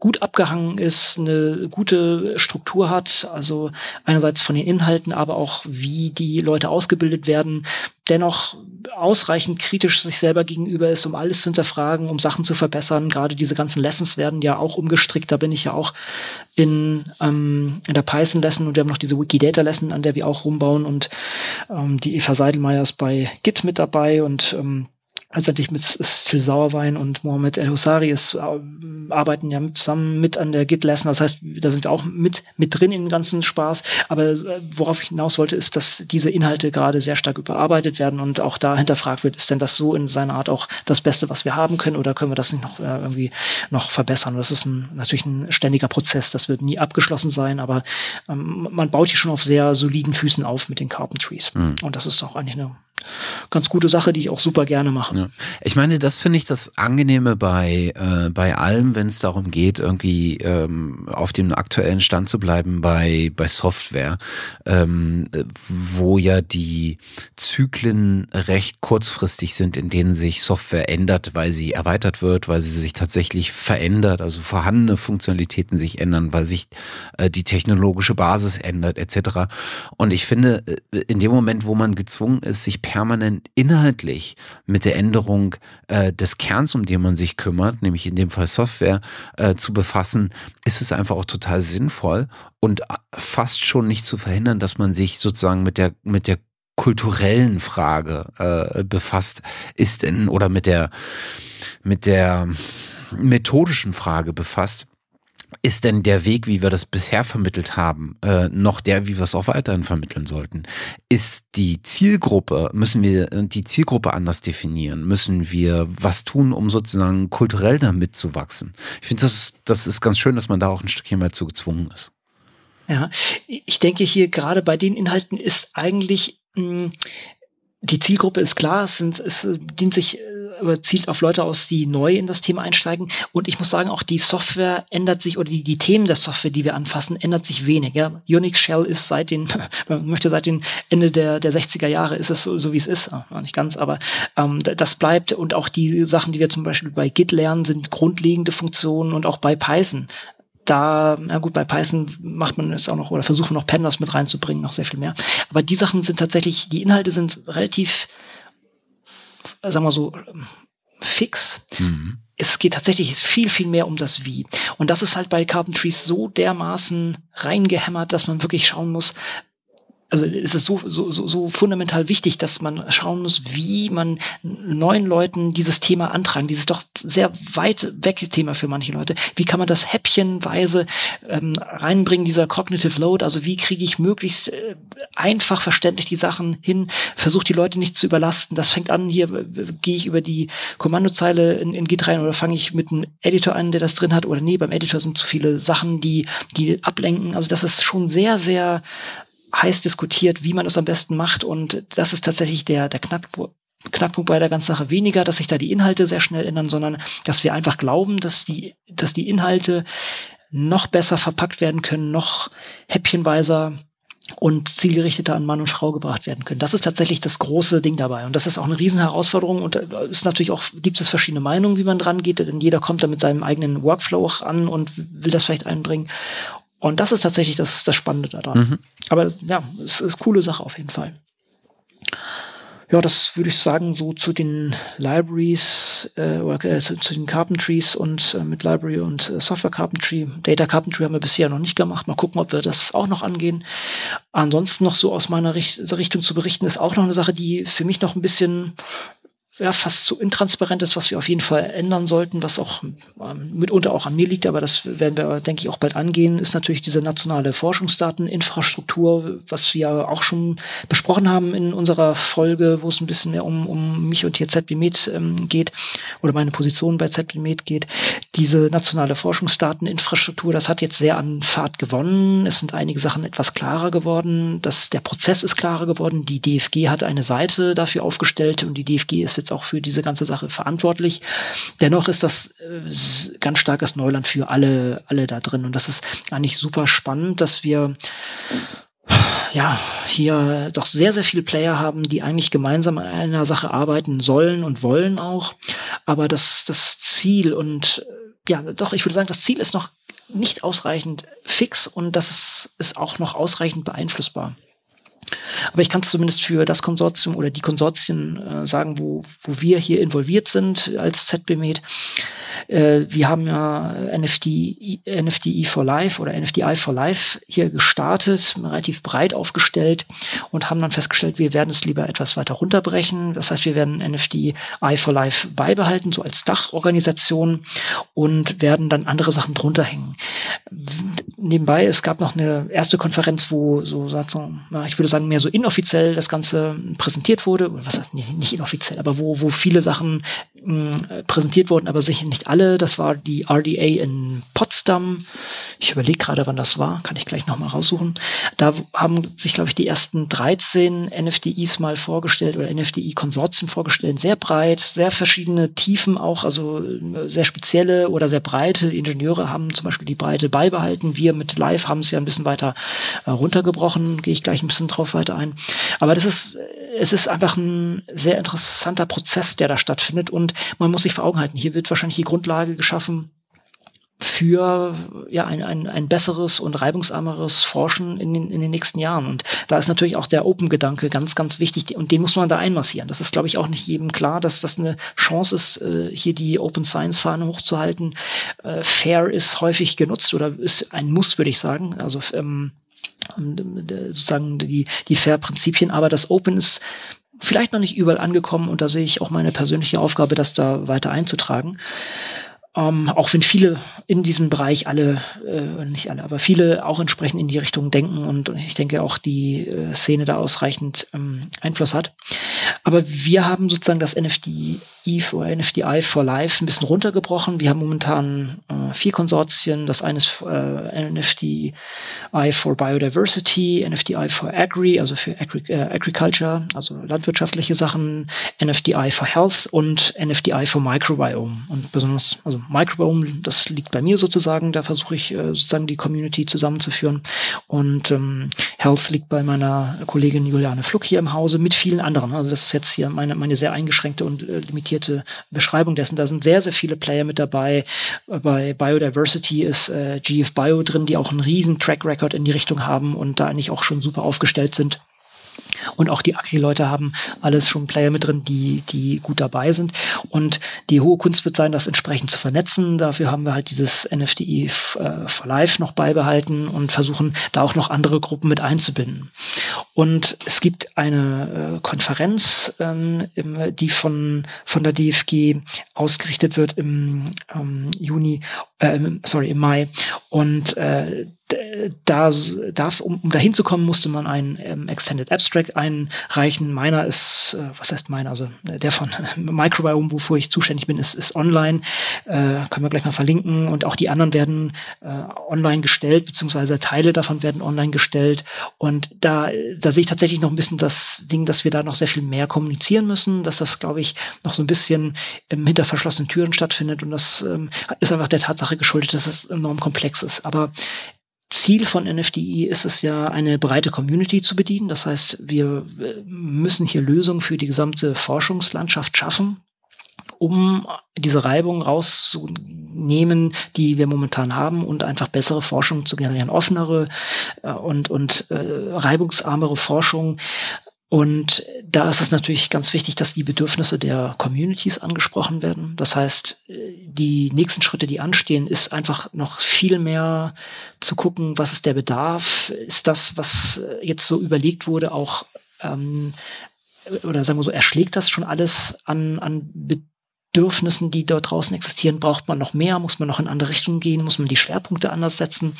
gut abgehangen ist, eine gute Struktur hat, also einerseits von den Inhalten, aber auch wie die Leute ausgebildet werden, dennoch ausreichend kritisch sich selber gegenüber ist, um alles zu hinterfragen, um Sachen zu verbessern. Gerade diese ganzen Lessons werden ja auch umgestrickt. Da bin ich ja auch in, ähm, in der Python-Lesson und wir haben noch diese Wikidata-Lesson, an der wir auch rumbauen und ähm, die Eva Seidelmeier ist bei Git mit dabei und ähm, letztendlich mit Stil Sauerwein und Mohamed El Husari ist, äh, arbeiten ja zusammen mit an der Git Lesson. Das heißt, da sind wir auch mit, mit drin in den ganzen Spaß. Aber äh, worauf ich hinaus wollte, ist, dass diese Inhalte gerade sehr stark überarbeitet werden und auch da hinterfragt wird, ist denn das so in seiner Art auch das Beste, was wir haben können oder können wir das nicht noch äh, irgendwie noch verbessern? Und das ist ein, natürlich ein ständiger Prozess. Das wird nie abgeschlossen sein, aber ähm, man baut hier schon auf sehr soliden Füßen auf mit den Carpentries. Mhm. Und das ist doch eigentlich eine ganz gute Sache, die ich auch super gerne mache. Ja. Ich meine, das finde ich das Angenehme bei, äh, bei allem, wenn es darum geht, irgendwie ähm, auf dem aktuellen Stand zu bleiben bei, bei Software, ähm, wo ja die Zyklen recht kurzfristig sind, in denen sich Software ändert, weil sie erweitert wird, weil sie sich tatsächlich verändert, also vorhandene Funktionalitäten sich ändern, weil sich äh, die technologische Basis ändert, etc. Und ich finde, äh, in dem Moment, wo man gezwungen ist, sich permanent inhaltlich mit der Änderung äh, des Kerns, um den man sich kümmert, nämlich in dem Fall Software, äh, zu befassen, ist es einfach auch total sinnvoll und äh, fast schon nicht zu verhindern, dass man sich sozusagen mit der, mit der kulturellen Frage äh, befasst, ist denn, oder mit der, mit der methodischen Frage befasst, ist denn der Weg, wie wir das bisher vermittelt haben, äh, noch der, wie wir es auch weiterhin vermitteln sollten? Ist die Zielgruppe, müssen wir die Zielgruppe anders definieren? Müssen wir was tun, um sozusagen kulturell damit zu wachsen? Ich finde, das, das ist ganz schön, dass man da auch ein Stückchen mal zu gezwungen ist. Ja, ich denke hier gerade bei den Inhalten ist eigentlich mh, die Zielgruppe ist klar, es, sind, es dient sich äh, zielt auf Leute aus, die neu in das Thema einsteigen. Und ich muss sagen, auch die Software ändert sich oder die, die Themen der Software, die wir anfassen, ändert sich wenig. Ja? Unix Shell ist seit den, man möchte seit den Ende der, der 60er Jahre ist es so, so wie es ist. Ja, nicht ganz, aber ähm, das bleibt. Und auch die Sachen, die wir zum Beispiel bei Git lernen, sind grundlegende Funktionen und auch bei Python da, na gut, bei Python macht man es auch noch oder versucht man noch Pandas mit reinzubringen, noch sehr viel mehr. Aber die Sachen sind tatsächlich, die Inhalte sind relativ, sagen wir so, fix. Mhm. Es geht tatsächlich viel, viel mehr um das Wie. Und das ist halt bei Carpentries so dermaßen reingehämmert, dass man wirklich schauen muss, also es ist so, so, so, so fundamental wichtig, dass man schauen muss, wie man neuen Leuten dieses Thema antragen, dieses doch sehr weit weg Thema für manche Leute. Wie kann man das häppchenweise ähm, reinbringen, dieser Cognitive Load? Also wie kriege ich möglichst äh, einfach verständlich die Sachen hin, versuche die Leute nicht zu überlasten. Das fängt an, hier gehe ich über die Kommandozeile in, in Git rein oder fange ich mit einem Editor an, der das drin hat, oder nee, beim Editor sind zu viele Sachen, die, die ablenken. Also das ist schon sehr, sehr heiß diskutiert, wie man es am besten macht. Und das ist tatsächlich der, der Knackpunkt. Knackpunkt bei der ganzen Sache weniger, dass sich da die Inhalte sehr schnell ändern, sondern dass wir einfach glauben, dass die, dass die Inhalte noch besser verpackt werden können, noch häppchenweiser und zielgerichteter an Mann und Frau gebracht werden können. Das ist tatsächlich das große Ding dabei. Und das ist auch eine Riesenherausforderung. Und da ist natürlich auch, gibt es verschiedene Meinungen, wie man dran geht, denn jeder kommt da mit seinem eigenen Workflow auch an und will das vielleicht einbringen. Und das ist tatsächlich das, das Spannende daran. Mhm. Aber ja, es ist eine coole Sache auf jeden Fall. Ja, das würde ich sagen, so zu den Libraries äh, oder äh, zu, zu, den Carpentries und äh, mit Library und äh, Software Carpentry. Data Carpentry haben wir bisher noch nicht gemacht. Mal gucken, ob wir das auch noch angehen. Ansonsten noch so aus meiner Richt Richtung zu berichten, ist auch noch eine Sache, die für mich noch ein bisschen ja, fast zu intransparent ist, was wir auf jeden Fall ändern sollten, was auch ähm, mitunter auch an mir liegt, aber das werden wir, denke ich, auch bald angehen, ist natürlich diese nationale Forschungsdateninfrastruktur, was wir auch schon besprochen haben in unserer Folge, wo es ein bisschen mehr um, um mich und hier ZBMed ähm, geht oder meine Position bei ZBMed geht. Diese nationale Forschungsdateninfrastruktur, das hat jetzt sehr an Fahrt gewonnen. Es sind einige Sachen etwas klarer geworden. Das, der Prozess ist klarer geworden. Die DFG hat eine Seite dafür aufgestellt und die DFG ist jetzt auch für diese ganze Sache verantwortlich. Dennoch ist das äh, ganz starkes Neuland für alle, alle da drin. Und das ist eigentlich super spannend, dass wir ja, hier doch sehr, sehr viele Player haben, die eigentlich gemeinsam an einer Sache arbeiten sollen und wollen auch. Aber das, das Ziel und ja, doch, ich würde sagen, das Ziel ist noch nicht ausreichend fix und das ist, ist auch noch ausreichend beeinflussbar. Aber ich kann es zumindest für das Konsortium oder die Konsortien äh, sagen, wo, wo wir hier involviert sind als ZBMed. Äh, wir haben ja NFT, NFTI for Life oder NFTI for Life hier gestartet, relativ breit aufgestellt und haben dann festgestellt, wir werden es lieber etwas weiter runterbrechen. Das heißt, wir werden NFTI for Life beibehalten, so als Dachorganisation und werden dann andere Sachen drunter hängen. Nebenbei, es gab noch eine erste Konferenz, wo so, ich würde sagen, mehr so inoffiziell das Ganze präsentiert wurde. Was heißt nicht inoffiziell, aber wo, wo viele Sachen mh, präsentiert wurden, aber sicher nicht alle. Das war die RDA in Potsdam. Ich überlege gerade, wann das war. Kann ich gleich nochmal raussuchen. Da haben sich, glaube ich, die ersten 13 NFDIs mal vorgestellt oder NFDI-Konsortien vorgestellt. Sehr breit, sehr verschiedene Tiefen auch, also äh, sehr spezielle oder sehr breite. Ingenieure haben zum Beispiel die Breite beibehalten. Wir mit Live haben es ja ein bisschen weiter äh, runtergebrochen. Gehe ich gleich ein bisschen drauf weiter ein. Aber das ist, es ist einfach ein sehr interessanter Prozess, der da stattfindet. Und man muss sich vor Augen halten, hier wird wahrscheinlich die Grundlage geschaffen für ja ein, ein, ein besseres und reibungsarmeres Forschen in den, in den nächsten Jahren. Und da ist natürlich auch der Open-Gedanke ganz, ganz wichtig und den muss man da einmassieren. Das ist, glaube ich, auch nicht jedem klar, dass das eine Chance ist, äh, hier die Open Science-Fahne hochzuhalten. Äh, fair ist häufig genutzt oder ist ein Muss, würde ich sagen. Also ähm, sozusagen die, die Fair-Prinzipien, aber das Open ist vielleicht noch nicht überall angekommen und da sehe ich auch meine persönliche Aufgabe, das da weiter einzutragen. Ähm, auch wenn viele in diesem Bereich alle, äh, nicht alle, aber viele auch entsprechend in die Richtung denken und, und ich denke auch die äh, Szene da ausreichend ähm, Einfluss hat. Aber wir haben sozusagen das NFDI oder NFDI for Life ein bisschen runtergebrochen. Wir haben momentan äh, vier Konsortien. Das eine ist äh, NFDI for Biodiversity, NFDI for Agri, also für Agri äh, Agriculture, also landwirtschaftliche Sachen, NFDI for Health und NFDI for Microbiome. Und besonders, also Microbiome, das liegt bei mir sozusagen, da versuche ich äh, sozusagen die Community zusammenzuführen. Und ähm, Health liegt bei meiner Kollegin Juliane Fluck hier im Hause mit vielen anderen. Also das ist jetzt hier meine, meine sehr eingeschränkte und äh, limitierte Beschreibung dessen. Da sind sehr, sehr viele Player mit dabei. Bei Biodiversity ist äh, GF Bio drin, die auch einen riesen Track Record in die Richtung haben und da eigentlich auch schon super aufgestellt sind. Und auch die Agri-Leute haben alles schon Player mit drin, die, die gut dabei sind. Und die hohe Kunst wird sein, das entsprechend zu vernetzen. Dafür haben wir halt dieses NFDI äh, for Life noch beibehalten und versuchen, da auch noch andere Gruppen mit einzubinden. Und es gibt eine äh, Konferenz, ähm, die von, von der DFG ausgerichtet wird im ähm, Juni, äh, sorry, im Mai. Und äh, da, da um, um dahin zu kommen, musste man einen ähm, Extended Abstract einreichen. Meiner ist, äh, was heißt meiner? Also der von Microbiome, wofür ich zuständig bin, ist, ist online. Äh, können wir gleich mal verlinken. Und auch die anderen werden äh, online gestellt, beziehungsweise Teile davon werden online gestellt. Und da, da sehe ich tatsächlich noch ein bisschen das Ding, dass wir da noch sehr viel mehr kommunizieren müssen, dass das, glaube ich, noch so ein bisschen ähm, hinter verschlossenen Türen stattfindet. Und das ähm, ist einfach der Tatsache geschuldet, dass es enorm komplex ist. Aber Ziel von NFDI ist es ja, eine breite Community zu bedienen. Das heißt, wir äh, müssen hier Lösungen für die gesamte Forschungslandschaft schaffen, um diese Reibung rauszunehmen, die wir momentan haben und einfach bessere Forschung zu generieren, offenere äh, und, und äh, reibungsarmere Forschung, und da ist es natürlich ganz wichtig, dass die Bedürfnisse der Communities angesprochen werden. Das heißt, die nächsten Schritte, die anstehen, ist einfach noch viel mehr zu gucken, was ist der Bedarf? Ist das, was jetzt so überlegt wurde, auch ähm, oder sagen wir so, erschlägt das schon alles an, an Bedürfnissen, die dort draußen existieren? Braucht man noch mehr? Muss man noch in andere Richtungen gehen? Muss man die Schwerpunkte anders setzen?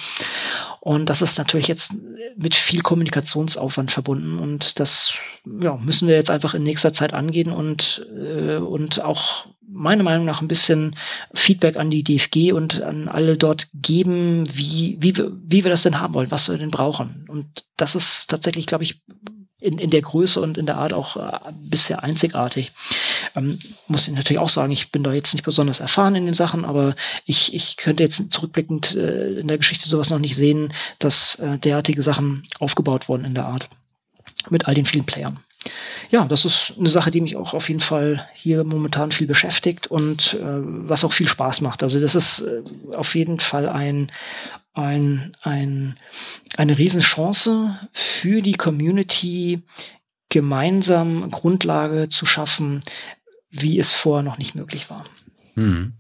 Und das ist natürlich jetzt mit viel Kommunikationsaufwand verbunden. Und das ja, müssen wir jetzt einfach in nächster Zeit angehen und, äh, und auch meiner Meinung nach ein bisschen Feedback an die DFG und an alle dort geben, wie, wie, wir, wie wir das denn haben wollen, was wir denn brauchen. Und das ist tatsächlich, glaube ich, in, in der Größe und in der Art auch äh, bisher einzigartig. Ähm, muss ich natürlich auch sagen, ich bin da jetzt nicht besonders erfahren in den Sachen, aber ich, ich könnte jetzt zurückblickend äh, in der Geschichte sowas noch nicht sehen, dass äh, derartige Sachen aufgebaut wurden in der Art. Mit all den vielen Playern. Ja, das ist eine Sache, die mich auch auf jeden Fall hier momentan viel beschäftigt und äh, was auch viel Spaß macht. Also das ist äh, auf jeden Fall ein ein, ein, eine Riesenchance für die Community, gemeinsam Grundlage zu schaffen, wie es vorher noch nicht möglich war. Hm.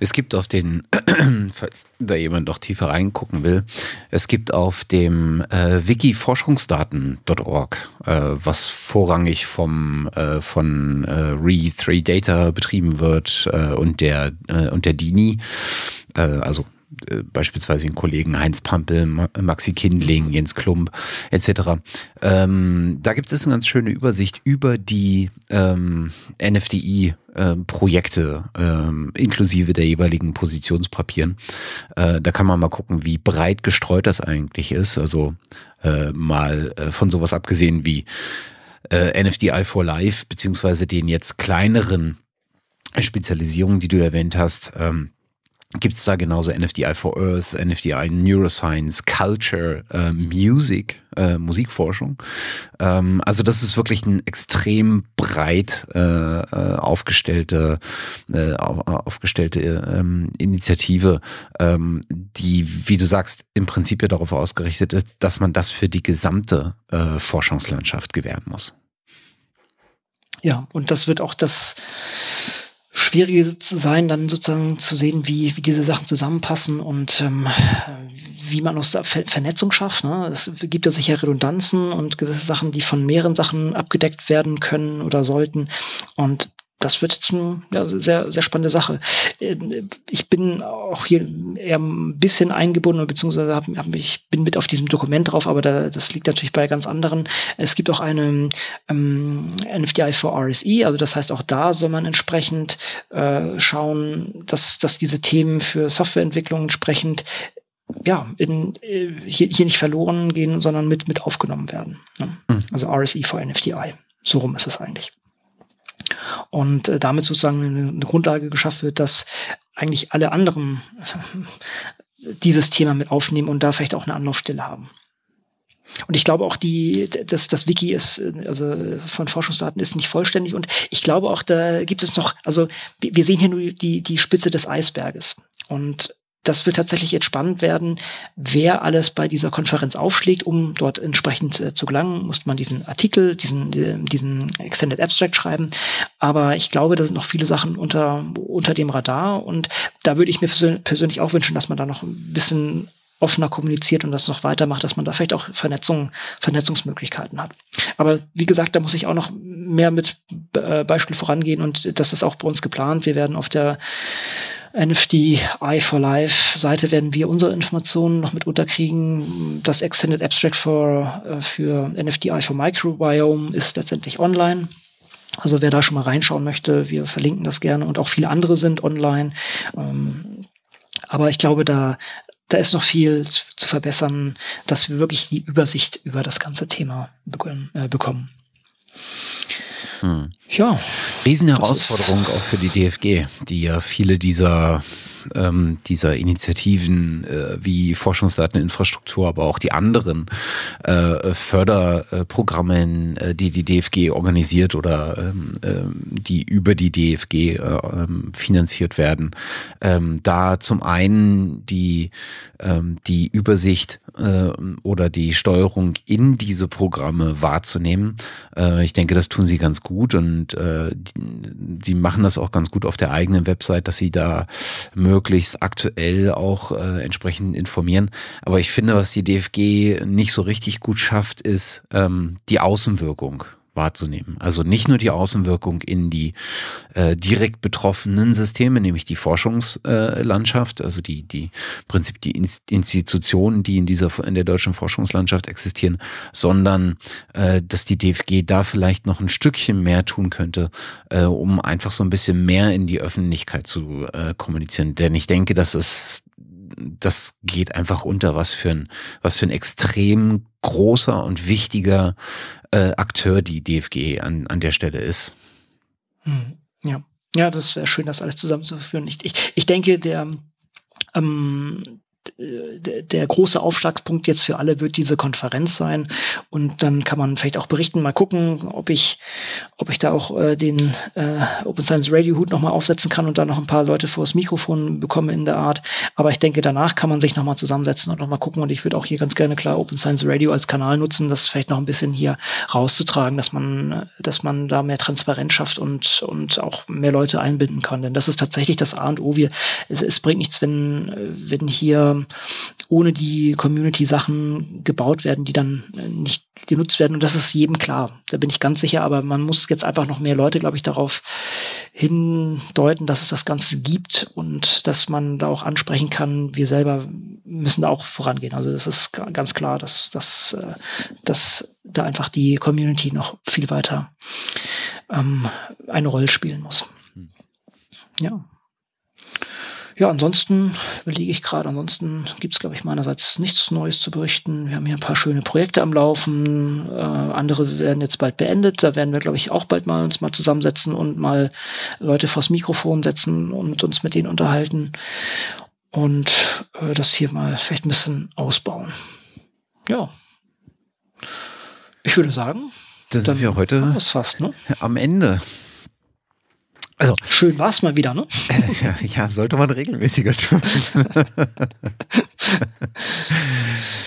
Es gibt auf den, falls da jemand noch tiefer reingucken will, es gibt auf dem äh, wikiforschungsdaten.org, äh, was vorrangig vom äh, von äh, Re3Data betrieben wird äh, und der äh, und der DINI, äh, also äh, beispielsweise den Kollegen Heinz Pampel, Maxi Kindling, Jens Klump etc. Ähm, da gibt es eine ganz schöne Übersicht über die ähm, NFDI-Projekte äh, ähm, inklusive der jeweiligen Positionspapieren. Äh, da kann man mal gucken, wie breit gestreut das eigentlich ist. Also äh, mal äh, von sowas abgesehen wie äh, NFDI for Life, beziehungsweise den jetzt kleineren Spezialisierungen, die du erwähnt hast. Ähm, gibt es da genauso NFDI for Earth, NFDI Neuroscience, Culture, äh, Music, äh, Musikforschung. Ähm, also das ist wirklich eine extrem breit äh, äh aufgestellte, äh, aufgestellte ähm, Initiative, ähm, die, wie du sagst, im Prinzip ja darauf ausgerichtet ist, dass man das für die gesamte äh, Forschungslandschaft gewähren muss. Ja, und das wird auch das Schwierige zu sein, dann sozusagen zu sehen, wie, wie diese Sachen zusammenpassen und ähm, wie man aus der Ver Vernetzung schafft. Ne? Es gibt ja sicher Redundanzen und gewisse Sachen, die von mehreren Sachen abgedeckt werden können oder sollten. Und das wird jetzt eine ja, sehr, sehr spannende Sache. Ähm, ich bin auch hier eher ein bisschen eingebunden, beziehungsweise hab, hab, ich bin mit auf diesem Dokument drauf, aber da, das liegt natürlich bei ganz anderen. Es gibt auch eine ähm, NFDI for RSE, also das heißt, auch da soll man entsprechend äh, schauen, dass, dass diese Themen für Softwareentwicklung entsprechend ja, in, äh, hier, hier nicht verloren gehen, sondern mit, mit aufgenommen werden. Ne? Mhm. Also RSE for NFDI. So rum ist es eigentlich und äh, damit sozusagen eine, eine Grundlage geschaffen wird, dass eigentlich alle anderen dieses Thema mit aufnehmen und da vielleicht auch eine Anlaufstelle haben. Und ich glaube auch, die, das, das Wiki ist, also von Forschungsdaten ist nicht vollständig. Und ich glaube auch, da gibt es noch, also wir sehen hier nur die, die Spitze des Eisberges. Und das wird tatsächlich jetzt spannend werden, wer alles bei dieser Konferenz aufschlägt, um dort entsprechend äh, zu gelangen. Muss man diesen Artikel, diesen, äh, diesen Extended Abstract schreiben. Aber ich glaube, da sind noch viele Sachen unter, unter dem Radar. Und da würde ich mir persönlich auch wünschen, dass man da noch ein bisschen offener kommuniziert und das noch weitermacht, dass man da vielleicht auch Vernetzung, Vernetzungsmöglichkeiten hat. Aber wie gesagt, da muss ich auch noch mehr mit äh, Beispiel vorangehen und das ist auch bei uns geplant. Wir werden auf der NFT Eye for Life Seite werden wir unsere Informationen noch mit unterkriegen. Das Extended Abstract for, äh, für NFT Eye for Microbiome ist letztendlich online. Also wer da schon mal reinschauen möchte, wir verlinken das gerne und auch viele andere sind online. Ähm, aber ich glaube, da, da ist noch viel zu, verbessern, dass wir wirklich die Übersicht über das ganze Thema bekommen. Äh. Hm. Ja. Riesenherausforderung auch für die DFG, die ja viele dieser ähm, dieser Initiativen äh, wie Forschungsdateninfrastruktur, aber auch die anderen äh, Förderprogramme, äh, die die DFG organisiert oder ähm, äh, die über die DFG äh, ähm, finanziert werden. Ähm, da zum einen die, ähm, die Übersicht äh, oder die Steuerung in diese Programme wahrzunehmen. Äh, ich denke, das tun sie ganz gut und äh, die, machen das auch ganz gut auf der eigenen Website, dass sie da möglichst aktuell auch äh, entsprechend informieren. Aber ich finde, was die DFG nicht so richtig gut schafft, ist ähm, die Außenwirkung wahrzunehmen. Also nicht nur die Außenwirkung in die äh, direkt betroffenen Systeme, nämlich die Forschungslandschaft, äh, also die, die Prinzip die Institutionen, die in dieser in der deutschen Forschungslandschaft existieren, sondern äh, dass die DFG da vielleicht noch ein Stückchen mehr tun könnte, äh, um einfach so ein bisschen mehr in die Öffentlichkeit zu äh, kommunizieren. Denn ich denke, dass es das geht einfach unter, was für ein, was für ein extrem großer und wichtiger äh, Akteur die DFG an, an der Stelle ist. Hm, ja. Ja, das wäre schön, das alles zusammenzuführen. Ich, ich, ich denke, der, ähm, der, der große Aufschlagspunkt jetzt für alle wird diese Konferenz sein. Und dann kann man vielleicht auch berichten, mal gucken, ob ich, ob ich da auch äh, den äh, Open Science Radio Hut nochmal aufsetzen kann und da noch ein paar Leute vors Mikrofon bekomme in der Art. Aber ich denke, danach kann man sich nochmal zusammensetzen und nochmal gucken. Und ich würde auch hier ganz gerne klar Open Science Radio als Kanal nutzen, das vielleicht noch ein bisschen hier rauszutragen, dass man, dass man da mehr Transparenz schafft und, und auch mehr Leute einbinden kann. Denn das ist tatsächlich das A und O. Wir, es, es bringt nichts, wenn, wenn hier ohne die Community Sachen gebaut werden, die dann äh, nicht genutzt werden. Und das ist jedem klar. Da bin ich ganz sicher. Aber man muss jetzt einfach noch mehr Leute, glaube ich, darauf hindeuten, dass es das Ganze gibt und dass man da auch ansprechen kann. Wir selber müssen da auch vorangehen. Also das ist ganz klar, dass, dass, äh, dass da einfach die Community noch viel weiter ähm, eine Rolle spielen muss. Hm. Ja ja, ansonsten überlege ich gerade, ansonsten gibt es, glaube ich, meinerseits nichts Neues zu berichten. Wir haben hier ein paar schöne Projekte am Laufen. Äh, andere werden jetzt bald beendet. Da werden wir, glaube ich, auch bald mal uns mal zusammensetzen und mal Leute vors Mikrofon setzen und uns mit denen unterhalten. Und äh, das hier mal vielleicht ein bisschen ausbauen. Ja. Ich würde sagen, da sind wir heute fast, ne? am Ende. Also schön war es mal wieder, ne? ja, ja, sollte man regelmäßiger tun.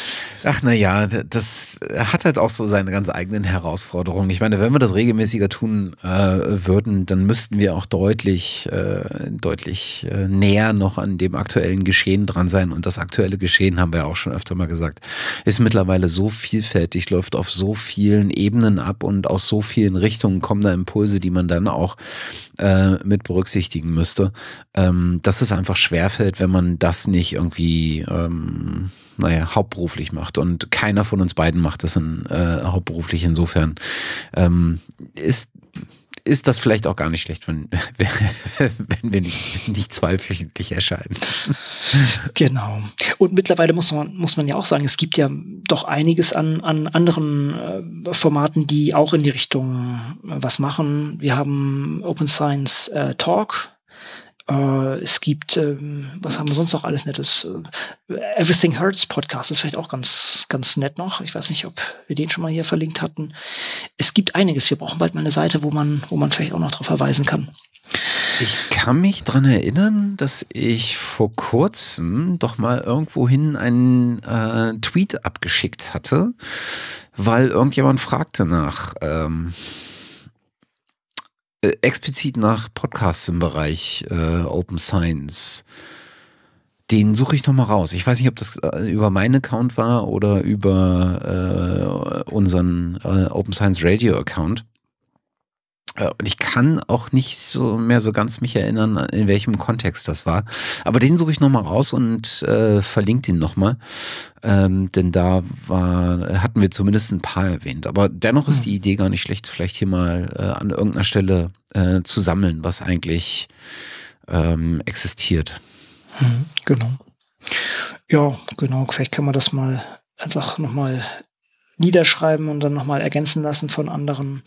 Ach na ja, das hat halt auch so seine ganz eigenen Herausforderungen. Ich meine, wenn wir das regelmäßiger tun äh, würden, dann müssten wir auch deutlich, äh, deutlich äh, näher noch an dem aktuellen Geschehen dran sein. Und das aktuelle Geschehen, haben wir auch schon öfter mal gesagt, ist mittlerweile so vielfältig, läuft auf so vielen Ebenen ab und aus so vielen Richtungen kommen da Impulse, die man dann auch äh, mit berücksichtigen müsste, ähm, dass es einfach schwerfällt, wenn man das nicht irgendwie ähm, naja, hauptberuflich macht. Und keiner von uns beiden macht das in, äh, hauptberuflich. Insofern ähm, ist ist das vielleicht auch gar nicht schlecht, wenn, wenn wir nicht, nicht zweiwöchentlich erscheinen. Genau. Und mittlerweile muss man, muss man ja auch sagen, es gibt ja doch einiges an, an anderen äh, Formaten, die auch in die Richtung äh, was machen. Wir haben Open Science äh, Talk, äh, es gibt, ähm, was haben wir sonst noch alles Nettes? Äh, Everything Hurts Podcast ist vielleicht auch ganz, ganz nett noch. Ich weiß nicht, ob wir den schon mal hier verlinkt hatten. Es gibt einiges. Wir brauchen bald mal eine Seite, wo man, wo man vielleicht auch noch darauf verweisen kann. Ich kann mich dran erinnern, dass ich vor kurzem doch mal irgendwohin einen äh, Tweet abgeschickt hatte, weil irgendjemand fragte nach, ähm, äh, explizit nach Podcasts im Bereich äh, Open Science. Den suche ich nochmal raus. Ich weiß nicht, ob das äh, über meinen Account war oder über äh, unseren äh, Open Science Radio Account. Äh, und ich kann auch nicht so mehr so ganz mich erinnern, in welchem Kontext das war. Aber den suche ich nochmal raus und äh, verlinke den nochmal. Ähm, denn da war, hatten wir zumindest ein paar erwähnt. Aber dennoch ist hm. die Idee gar nicht schlecht, vielleicht hier mal äh, an irgendeiner Stelle äh, zu sammeln, was eigentlich ähm, existiert. Hm, genau. Ja, genau. Vielleicht kann man das mal einfach nochmal niederschreiben und dann nochmal ergänzen lassen von anderen.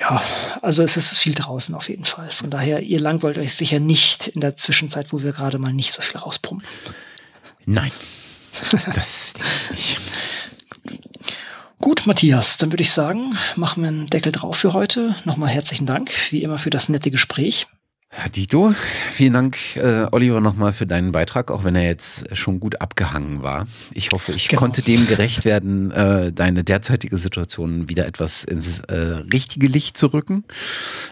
Ja, also es ist viel draußen auf jeden Fall. Von daher, ihr langweilt euch sicher nicht in der Zwischenzeit, wo wir gerade mal nicht so viel rauspumpen. Nein, das denke ich nicht. Gut, Matthias, dann würde ich sagen, machen wir einen Deckel drauf für heute. Nochmal herzlichen Dank, wie immer, für das nette Gespräch. Dito, vielen Dank, äh, Oliver, nochmal für deinen Beitrag, auch wenn er jetzt schon gut abgehangen war. Ich hoffe, ich genau. konnte dem gerecht werden, äh, deine derzeitige Situation wieder etwas ins äh, richtige Licht zu rücken.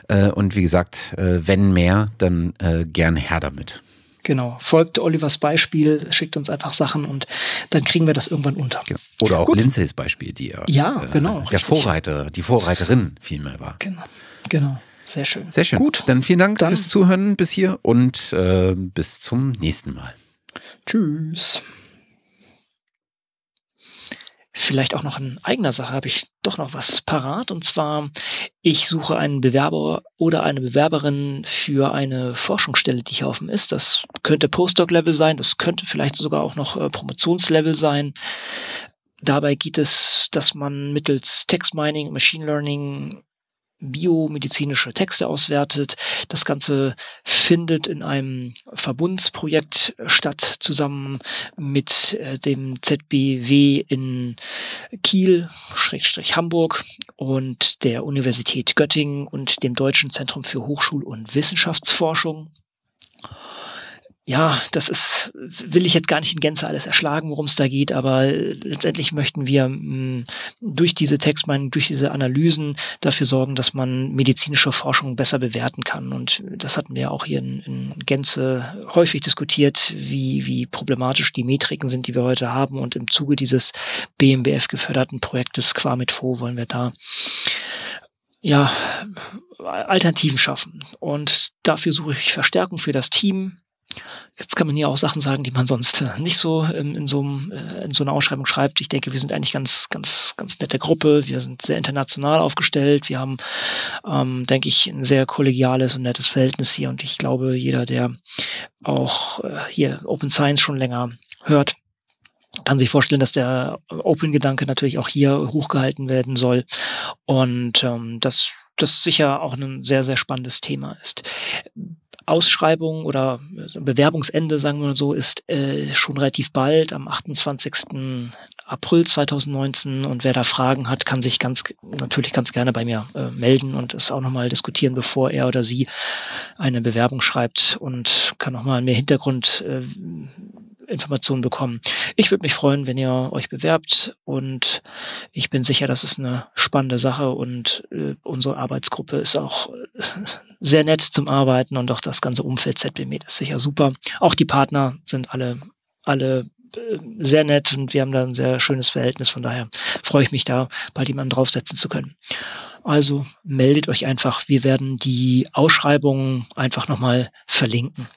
Äh, und wie gesagt, äh, wenn mehr, dann äh, gern her damit. Genau, folgt Olivers Beispiel, schickt uns einfach Sachen und dann kriegen wir das irgendwann unter. Genau. Oder auch Gut. Lindsays Beispiel, die ja, ja genau, der richtig. Vorreiter, die Vorreiterin vielmehr war. Genau, genau. Sehr schön. Sehr schön. Gut. Dann vielen Dank Dann. fürs Zuhören bis hier und äh, bis zum nächsten Mal. Tschüss. Vielleicht auch noch in eigener Sache habe ich doch noch was parat. Und zwar, ich suche einen Bewerber oder eine Bewerberin für eine Forschungsstelle, die hier offen ist. Das könnte Postdoc-Level sein, das könnte vielleicht sogar auch noch äh, Promotionslevel sein. Dabei geht es, dass man mittels Text Mining, Machine Learning biomedizinische Texte auswertet. Das Ganze findet in einem Verbundsprojekt statt, zusammen mit äh, dem ZBW in Kiel, Schrägstrich Hamburg und der Universität Göttingen und dem Deutschen Zentrum für Hochschul- und Wissenschaftsforschung ja, das ist, will ich jetzt gar nicht in Gänze alles erschlagen, worum es da geht, aber letztendlich möchten wir mh, mm, durch diese Textmeinung, durch diese Analysen dafür sorgen, dass man medizinische Forschung besser bewerten kann. Und das hatten wir auch hier in, in Gänze häufig diskutiert, wie, wie problematisch die Metriken sind, die wir heute haben. Und im Zuge dieses BMBF geförderten Projektes Quamitfo wollen wir da ja, Alternativen schaffen. Und dafür suche ich Verstärkung für das Team Jetzt kann man hier auch Sachen sagen, die man sonst äh, nicht so in, in, so, einem, äh, in so einer Ausschreibung schreibt. Ich denke, wir sind eigentlich ganz, ganz, ganz nette Gruppe. Wir sind sehr international aufgestellt. Wir haben, ähm, denke ich, ein sehr kollegiales und nettes Verhältnis hier. Und ich glaube, jeder, der auch äh, hier Open Science schon länger hört, kann sich vorstellen, dass der Open-Gedanke natürlich auch hier hochgehalten werden soll. Und ähm, das das sicher auch ein sehr, sehr spannendes Thema ist. Ausschreibung oder Bewerbungsende, sagen wir mal so, ist äh, schon relativ bald, am 28. April 2019. Und wer da Fragen hat, kann sich ganz natürlich ganz gerne bei mir äh, melden und es auch nochmal diskutieren, bevor er oder sie eine Bewerbung schreibt und kann nochmal mehr Hintergrund äh, Informationen bekommen. Ich würde mich freuen, wenn ihr euch bewerbt und ich bin sicher, das ist eine spannende Sache und äh, unsere Arbeitsgruppe ist auch äh, sehr nett zum Arbeiten und auch das ganze Umfeld ZBMed ist sicher super. Auch die Partner sind alle, alle äh, sehr nett und wir haben da ein sehr schönes Verhältnis. Von daher freue ich mich da, bald jemanden draufsetzen zu können. Also meldet euch einfach. Wir werden die Ausschreibungen einfach nochmal verlinken.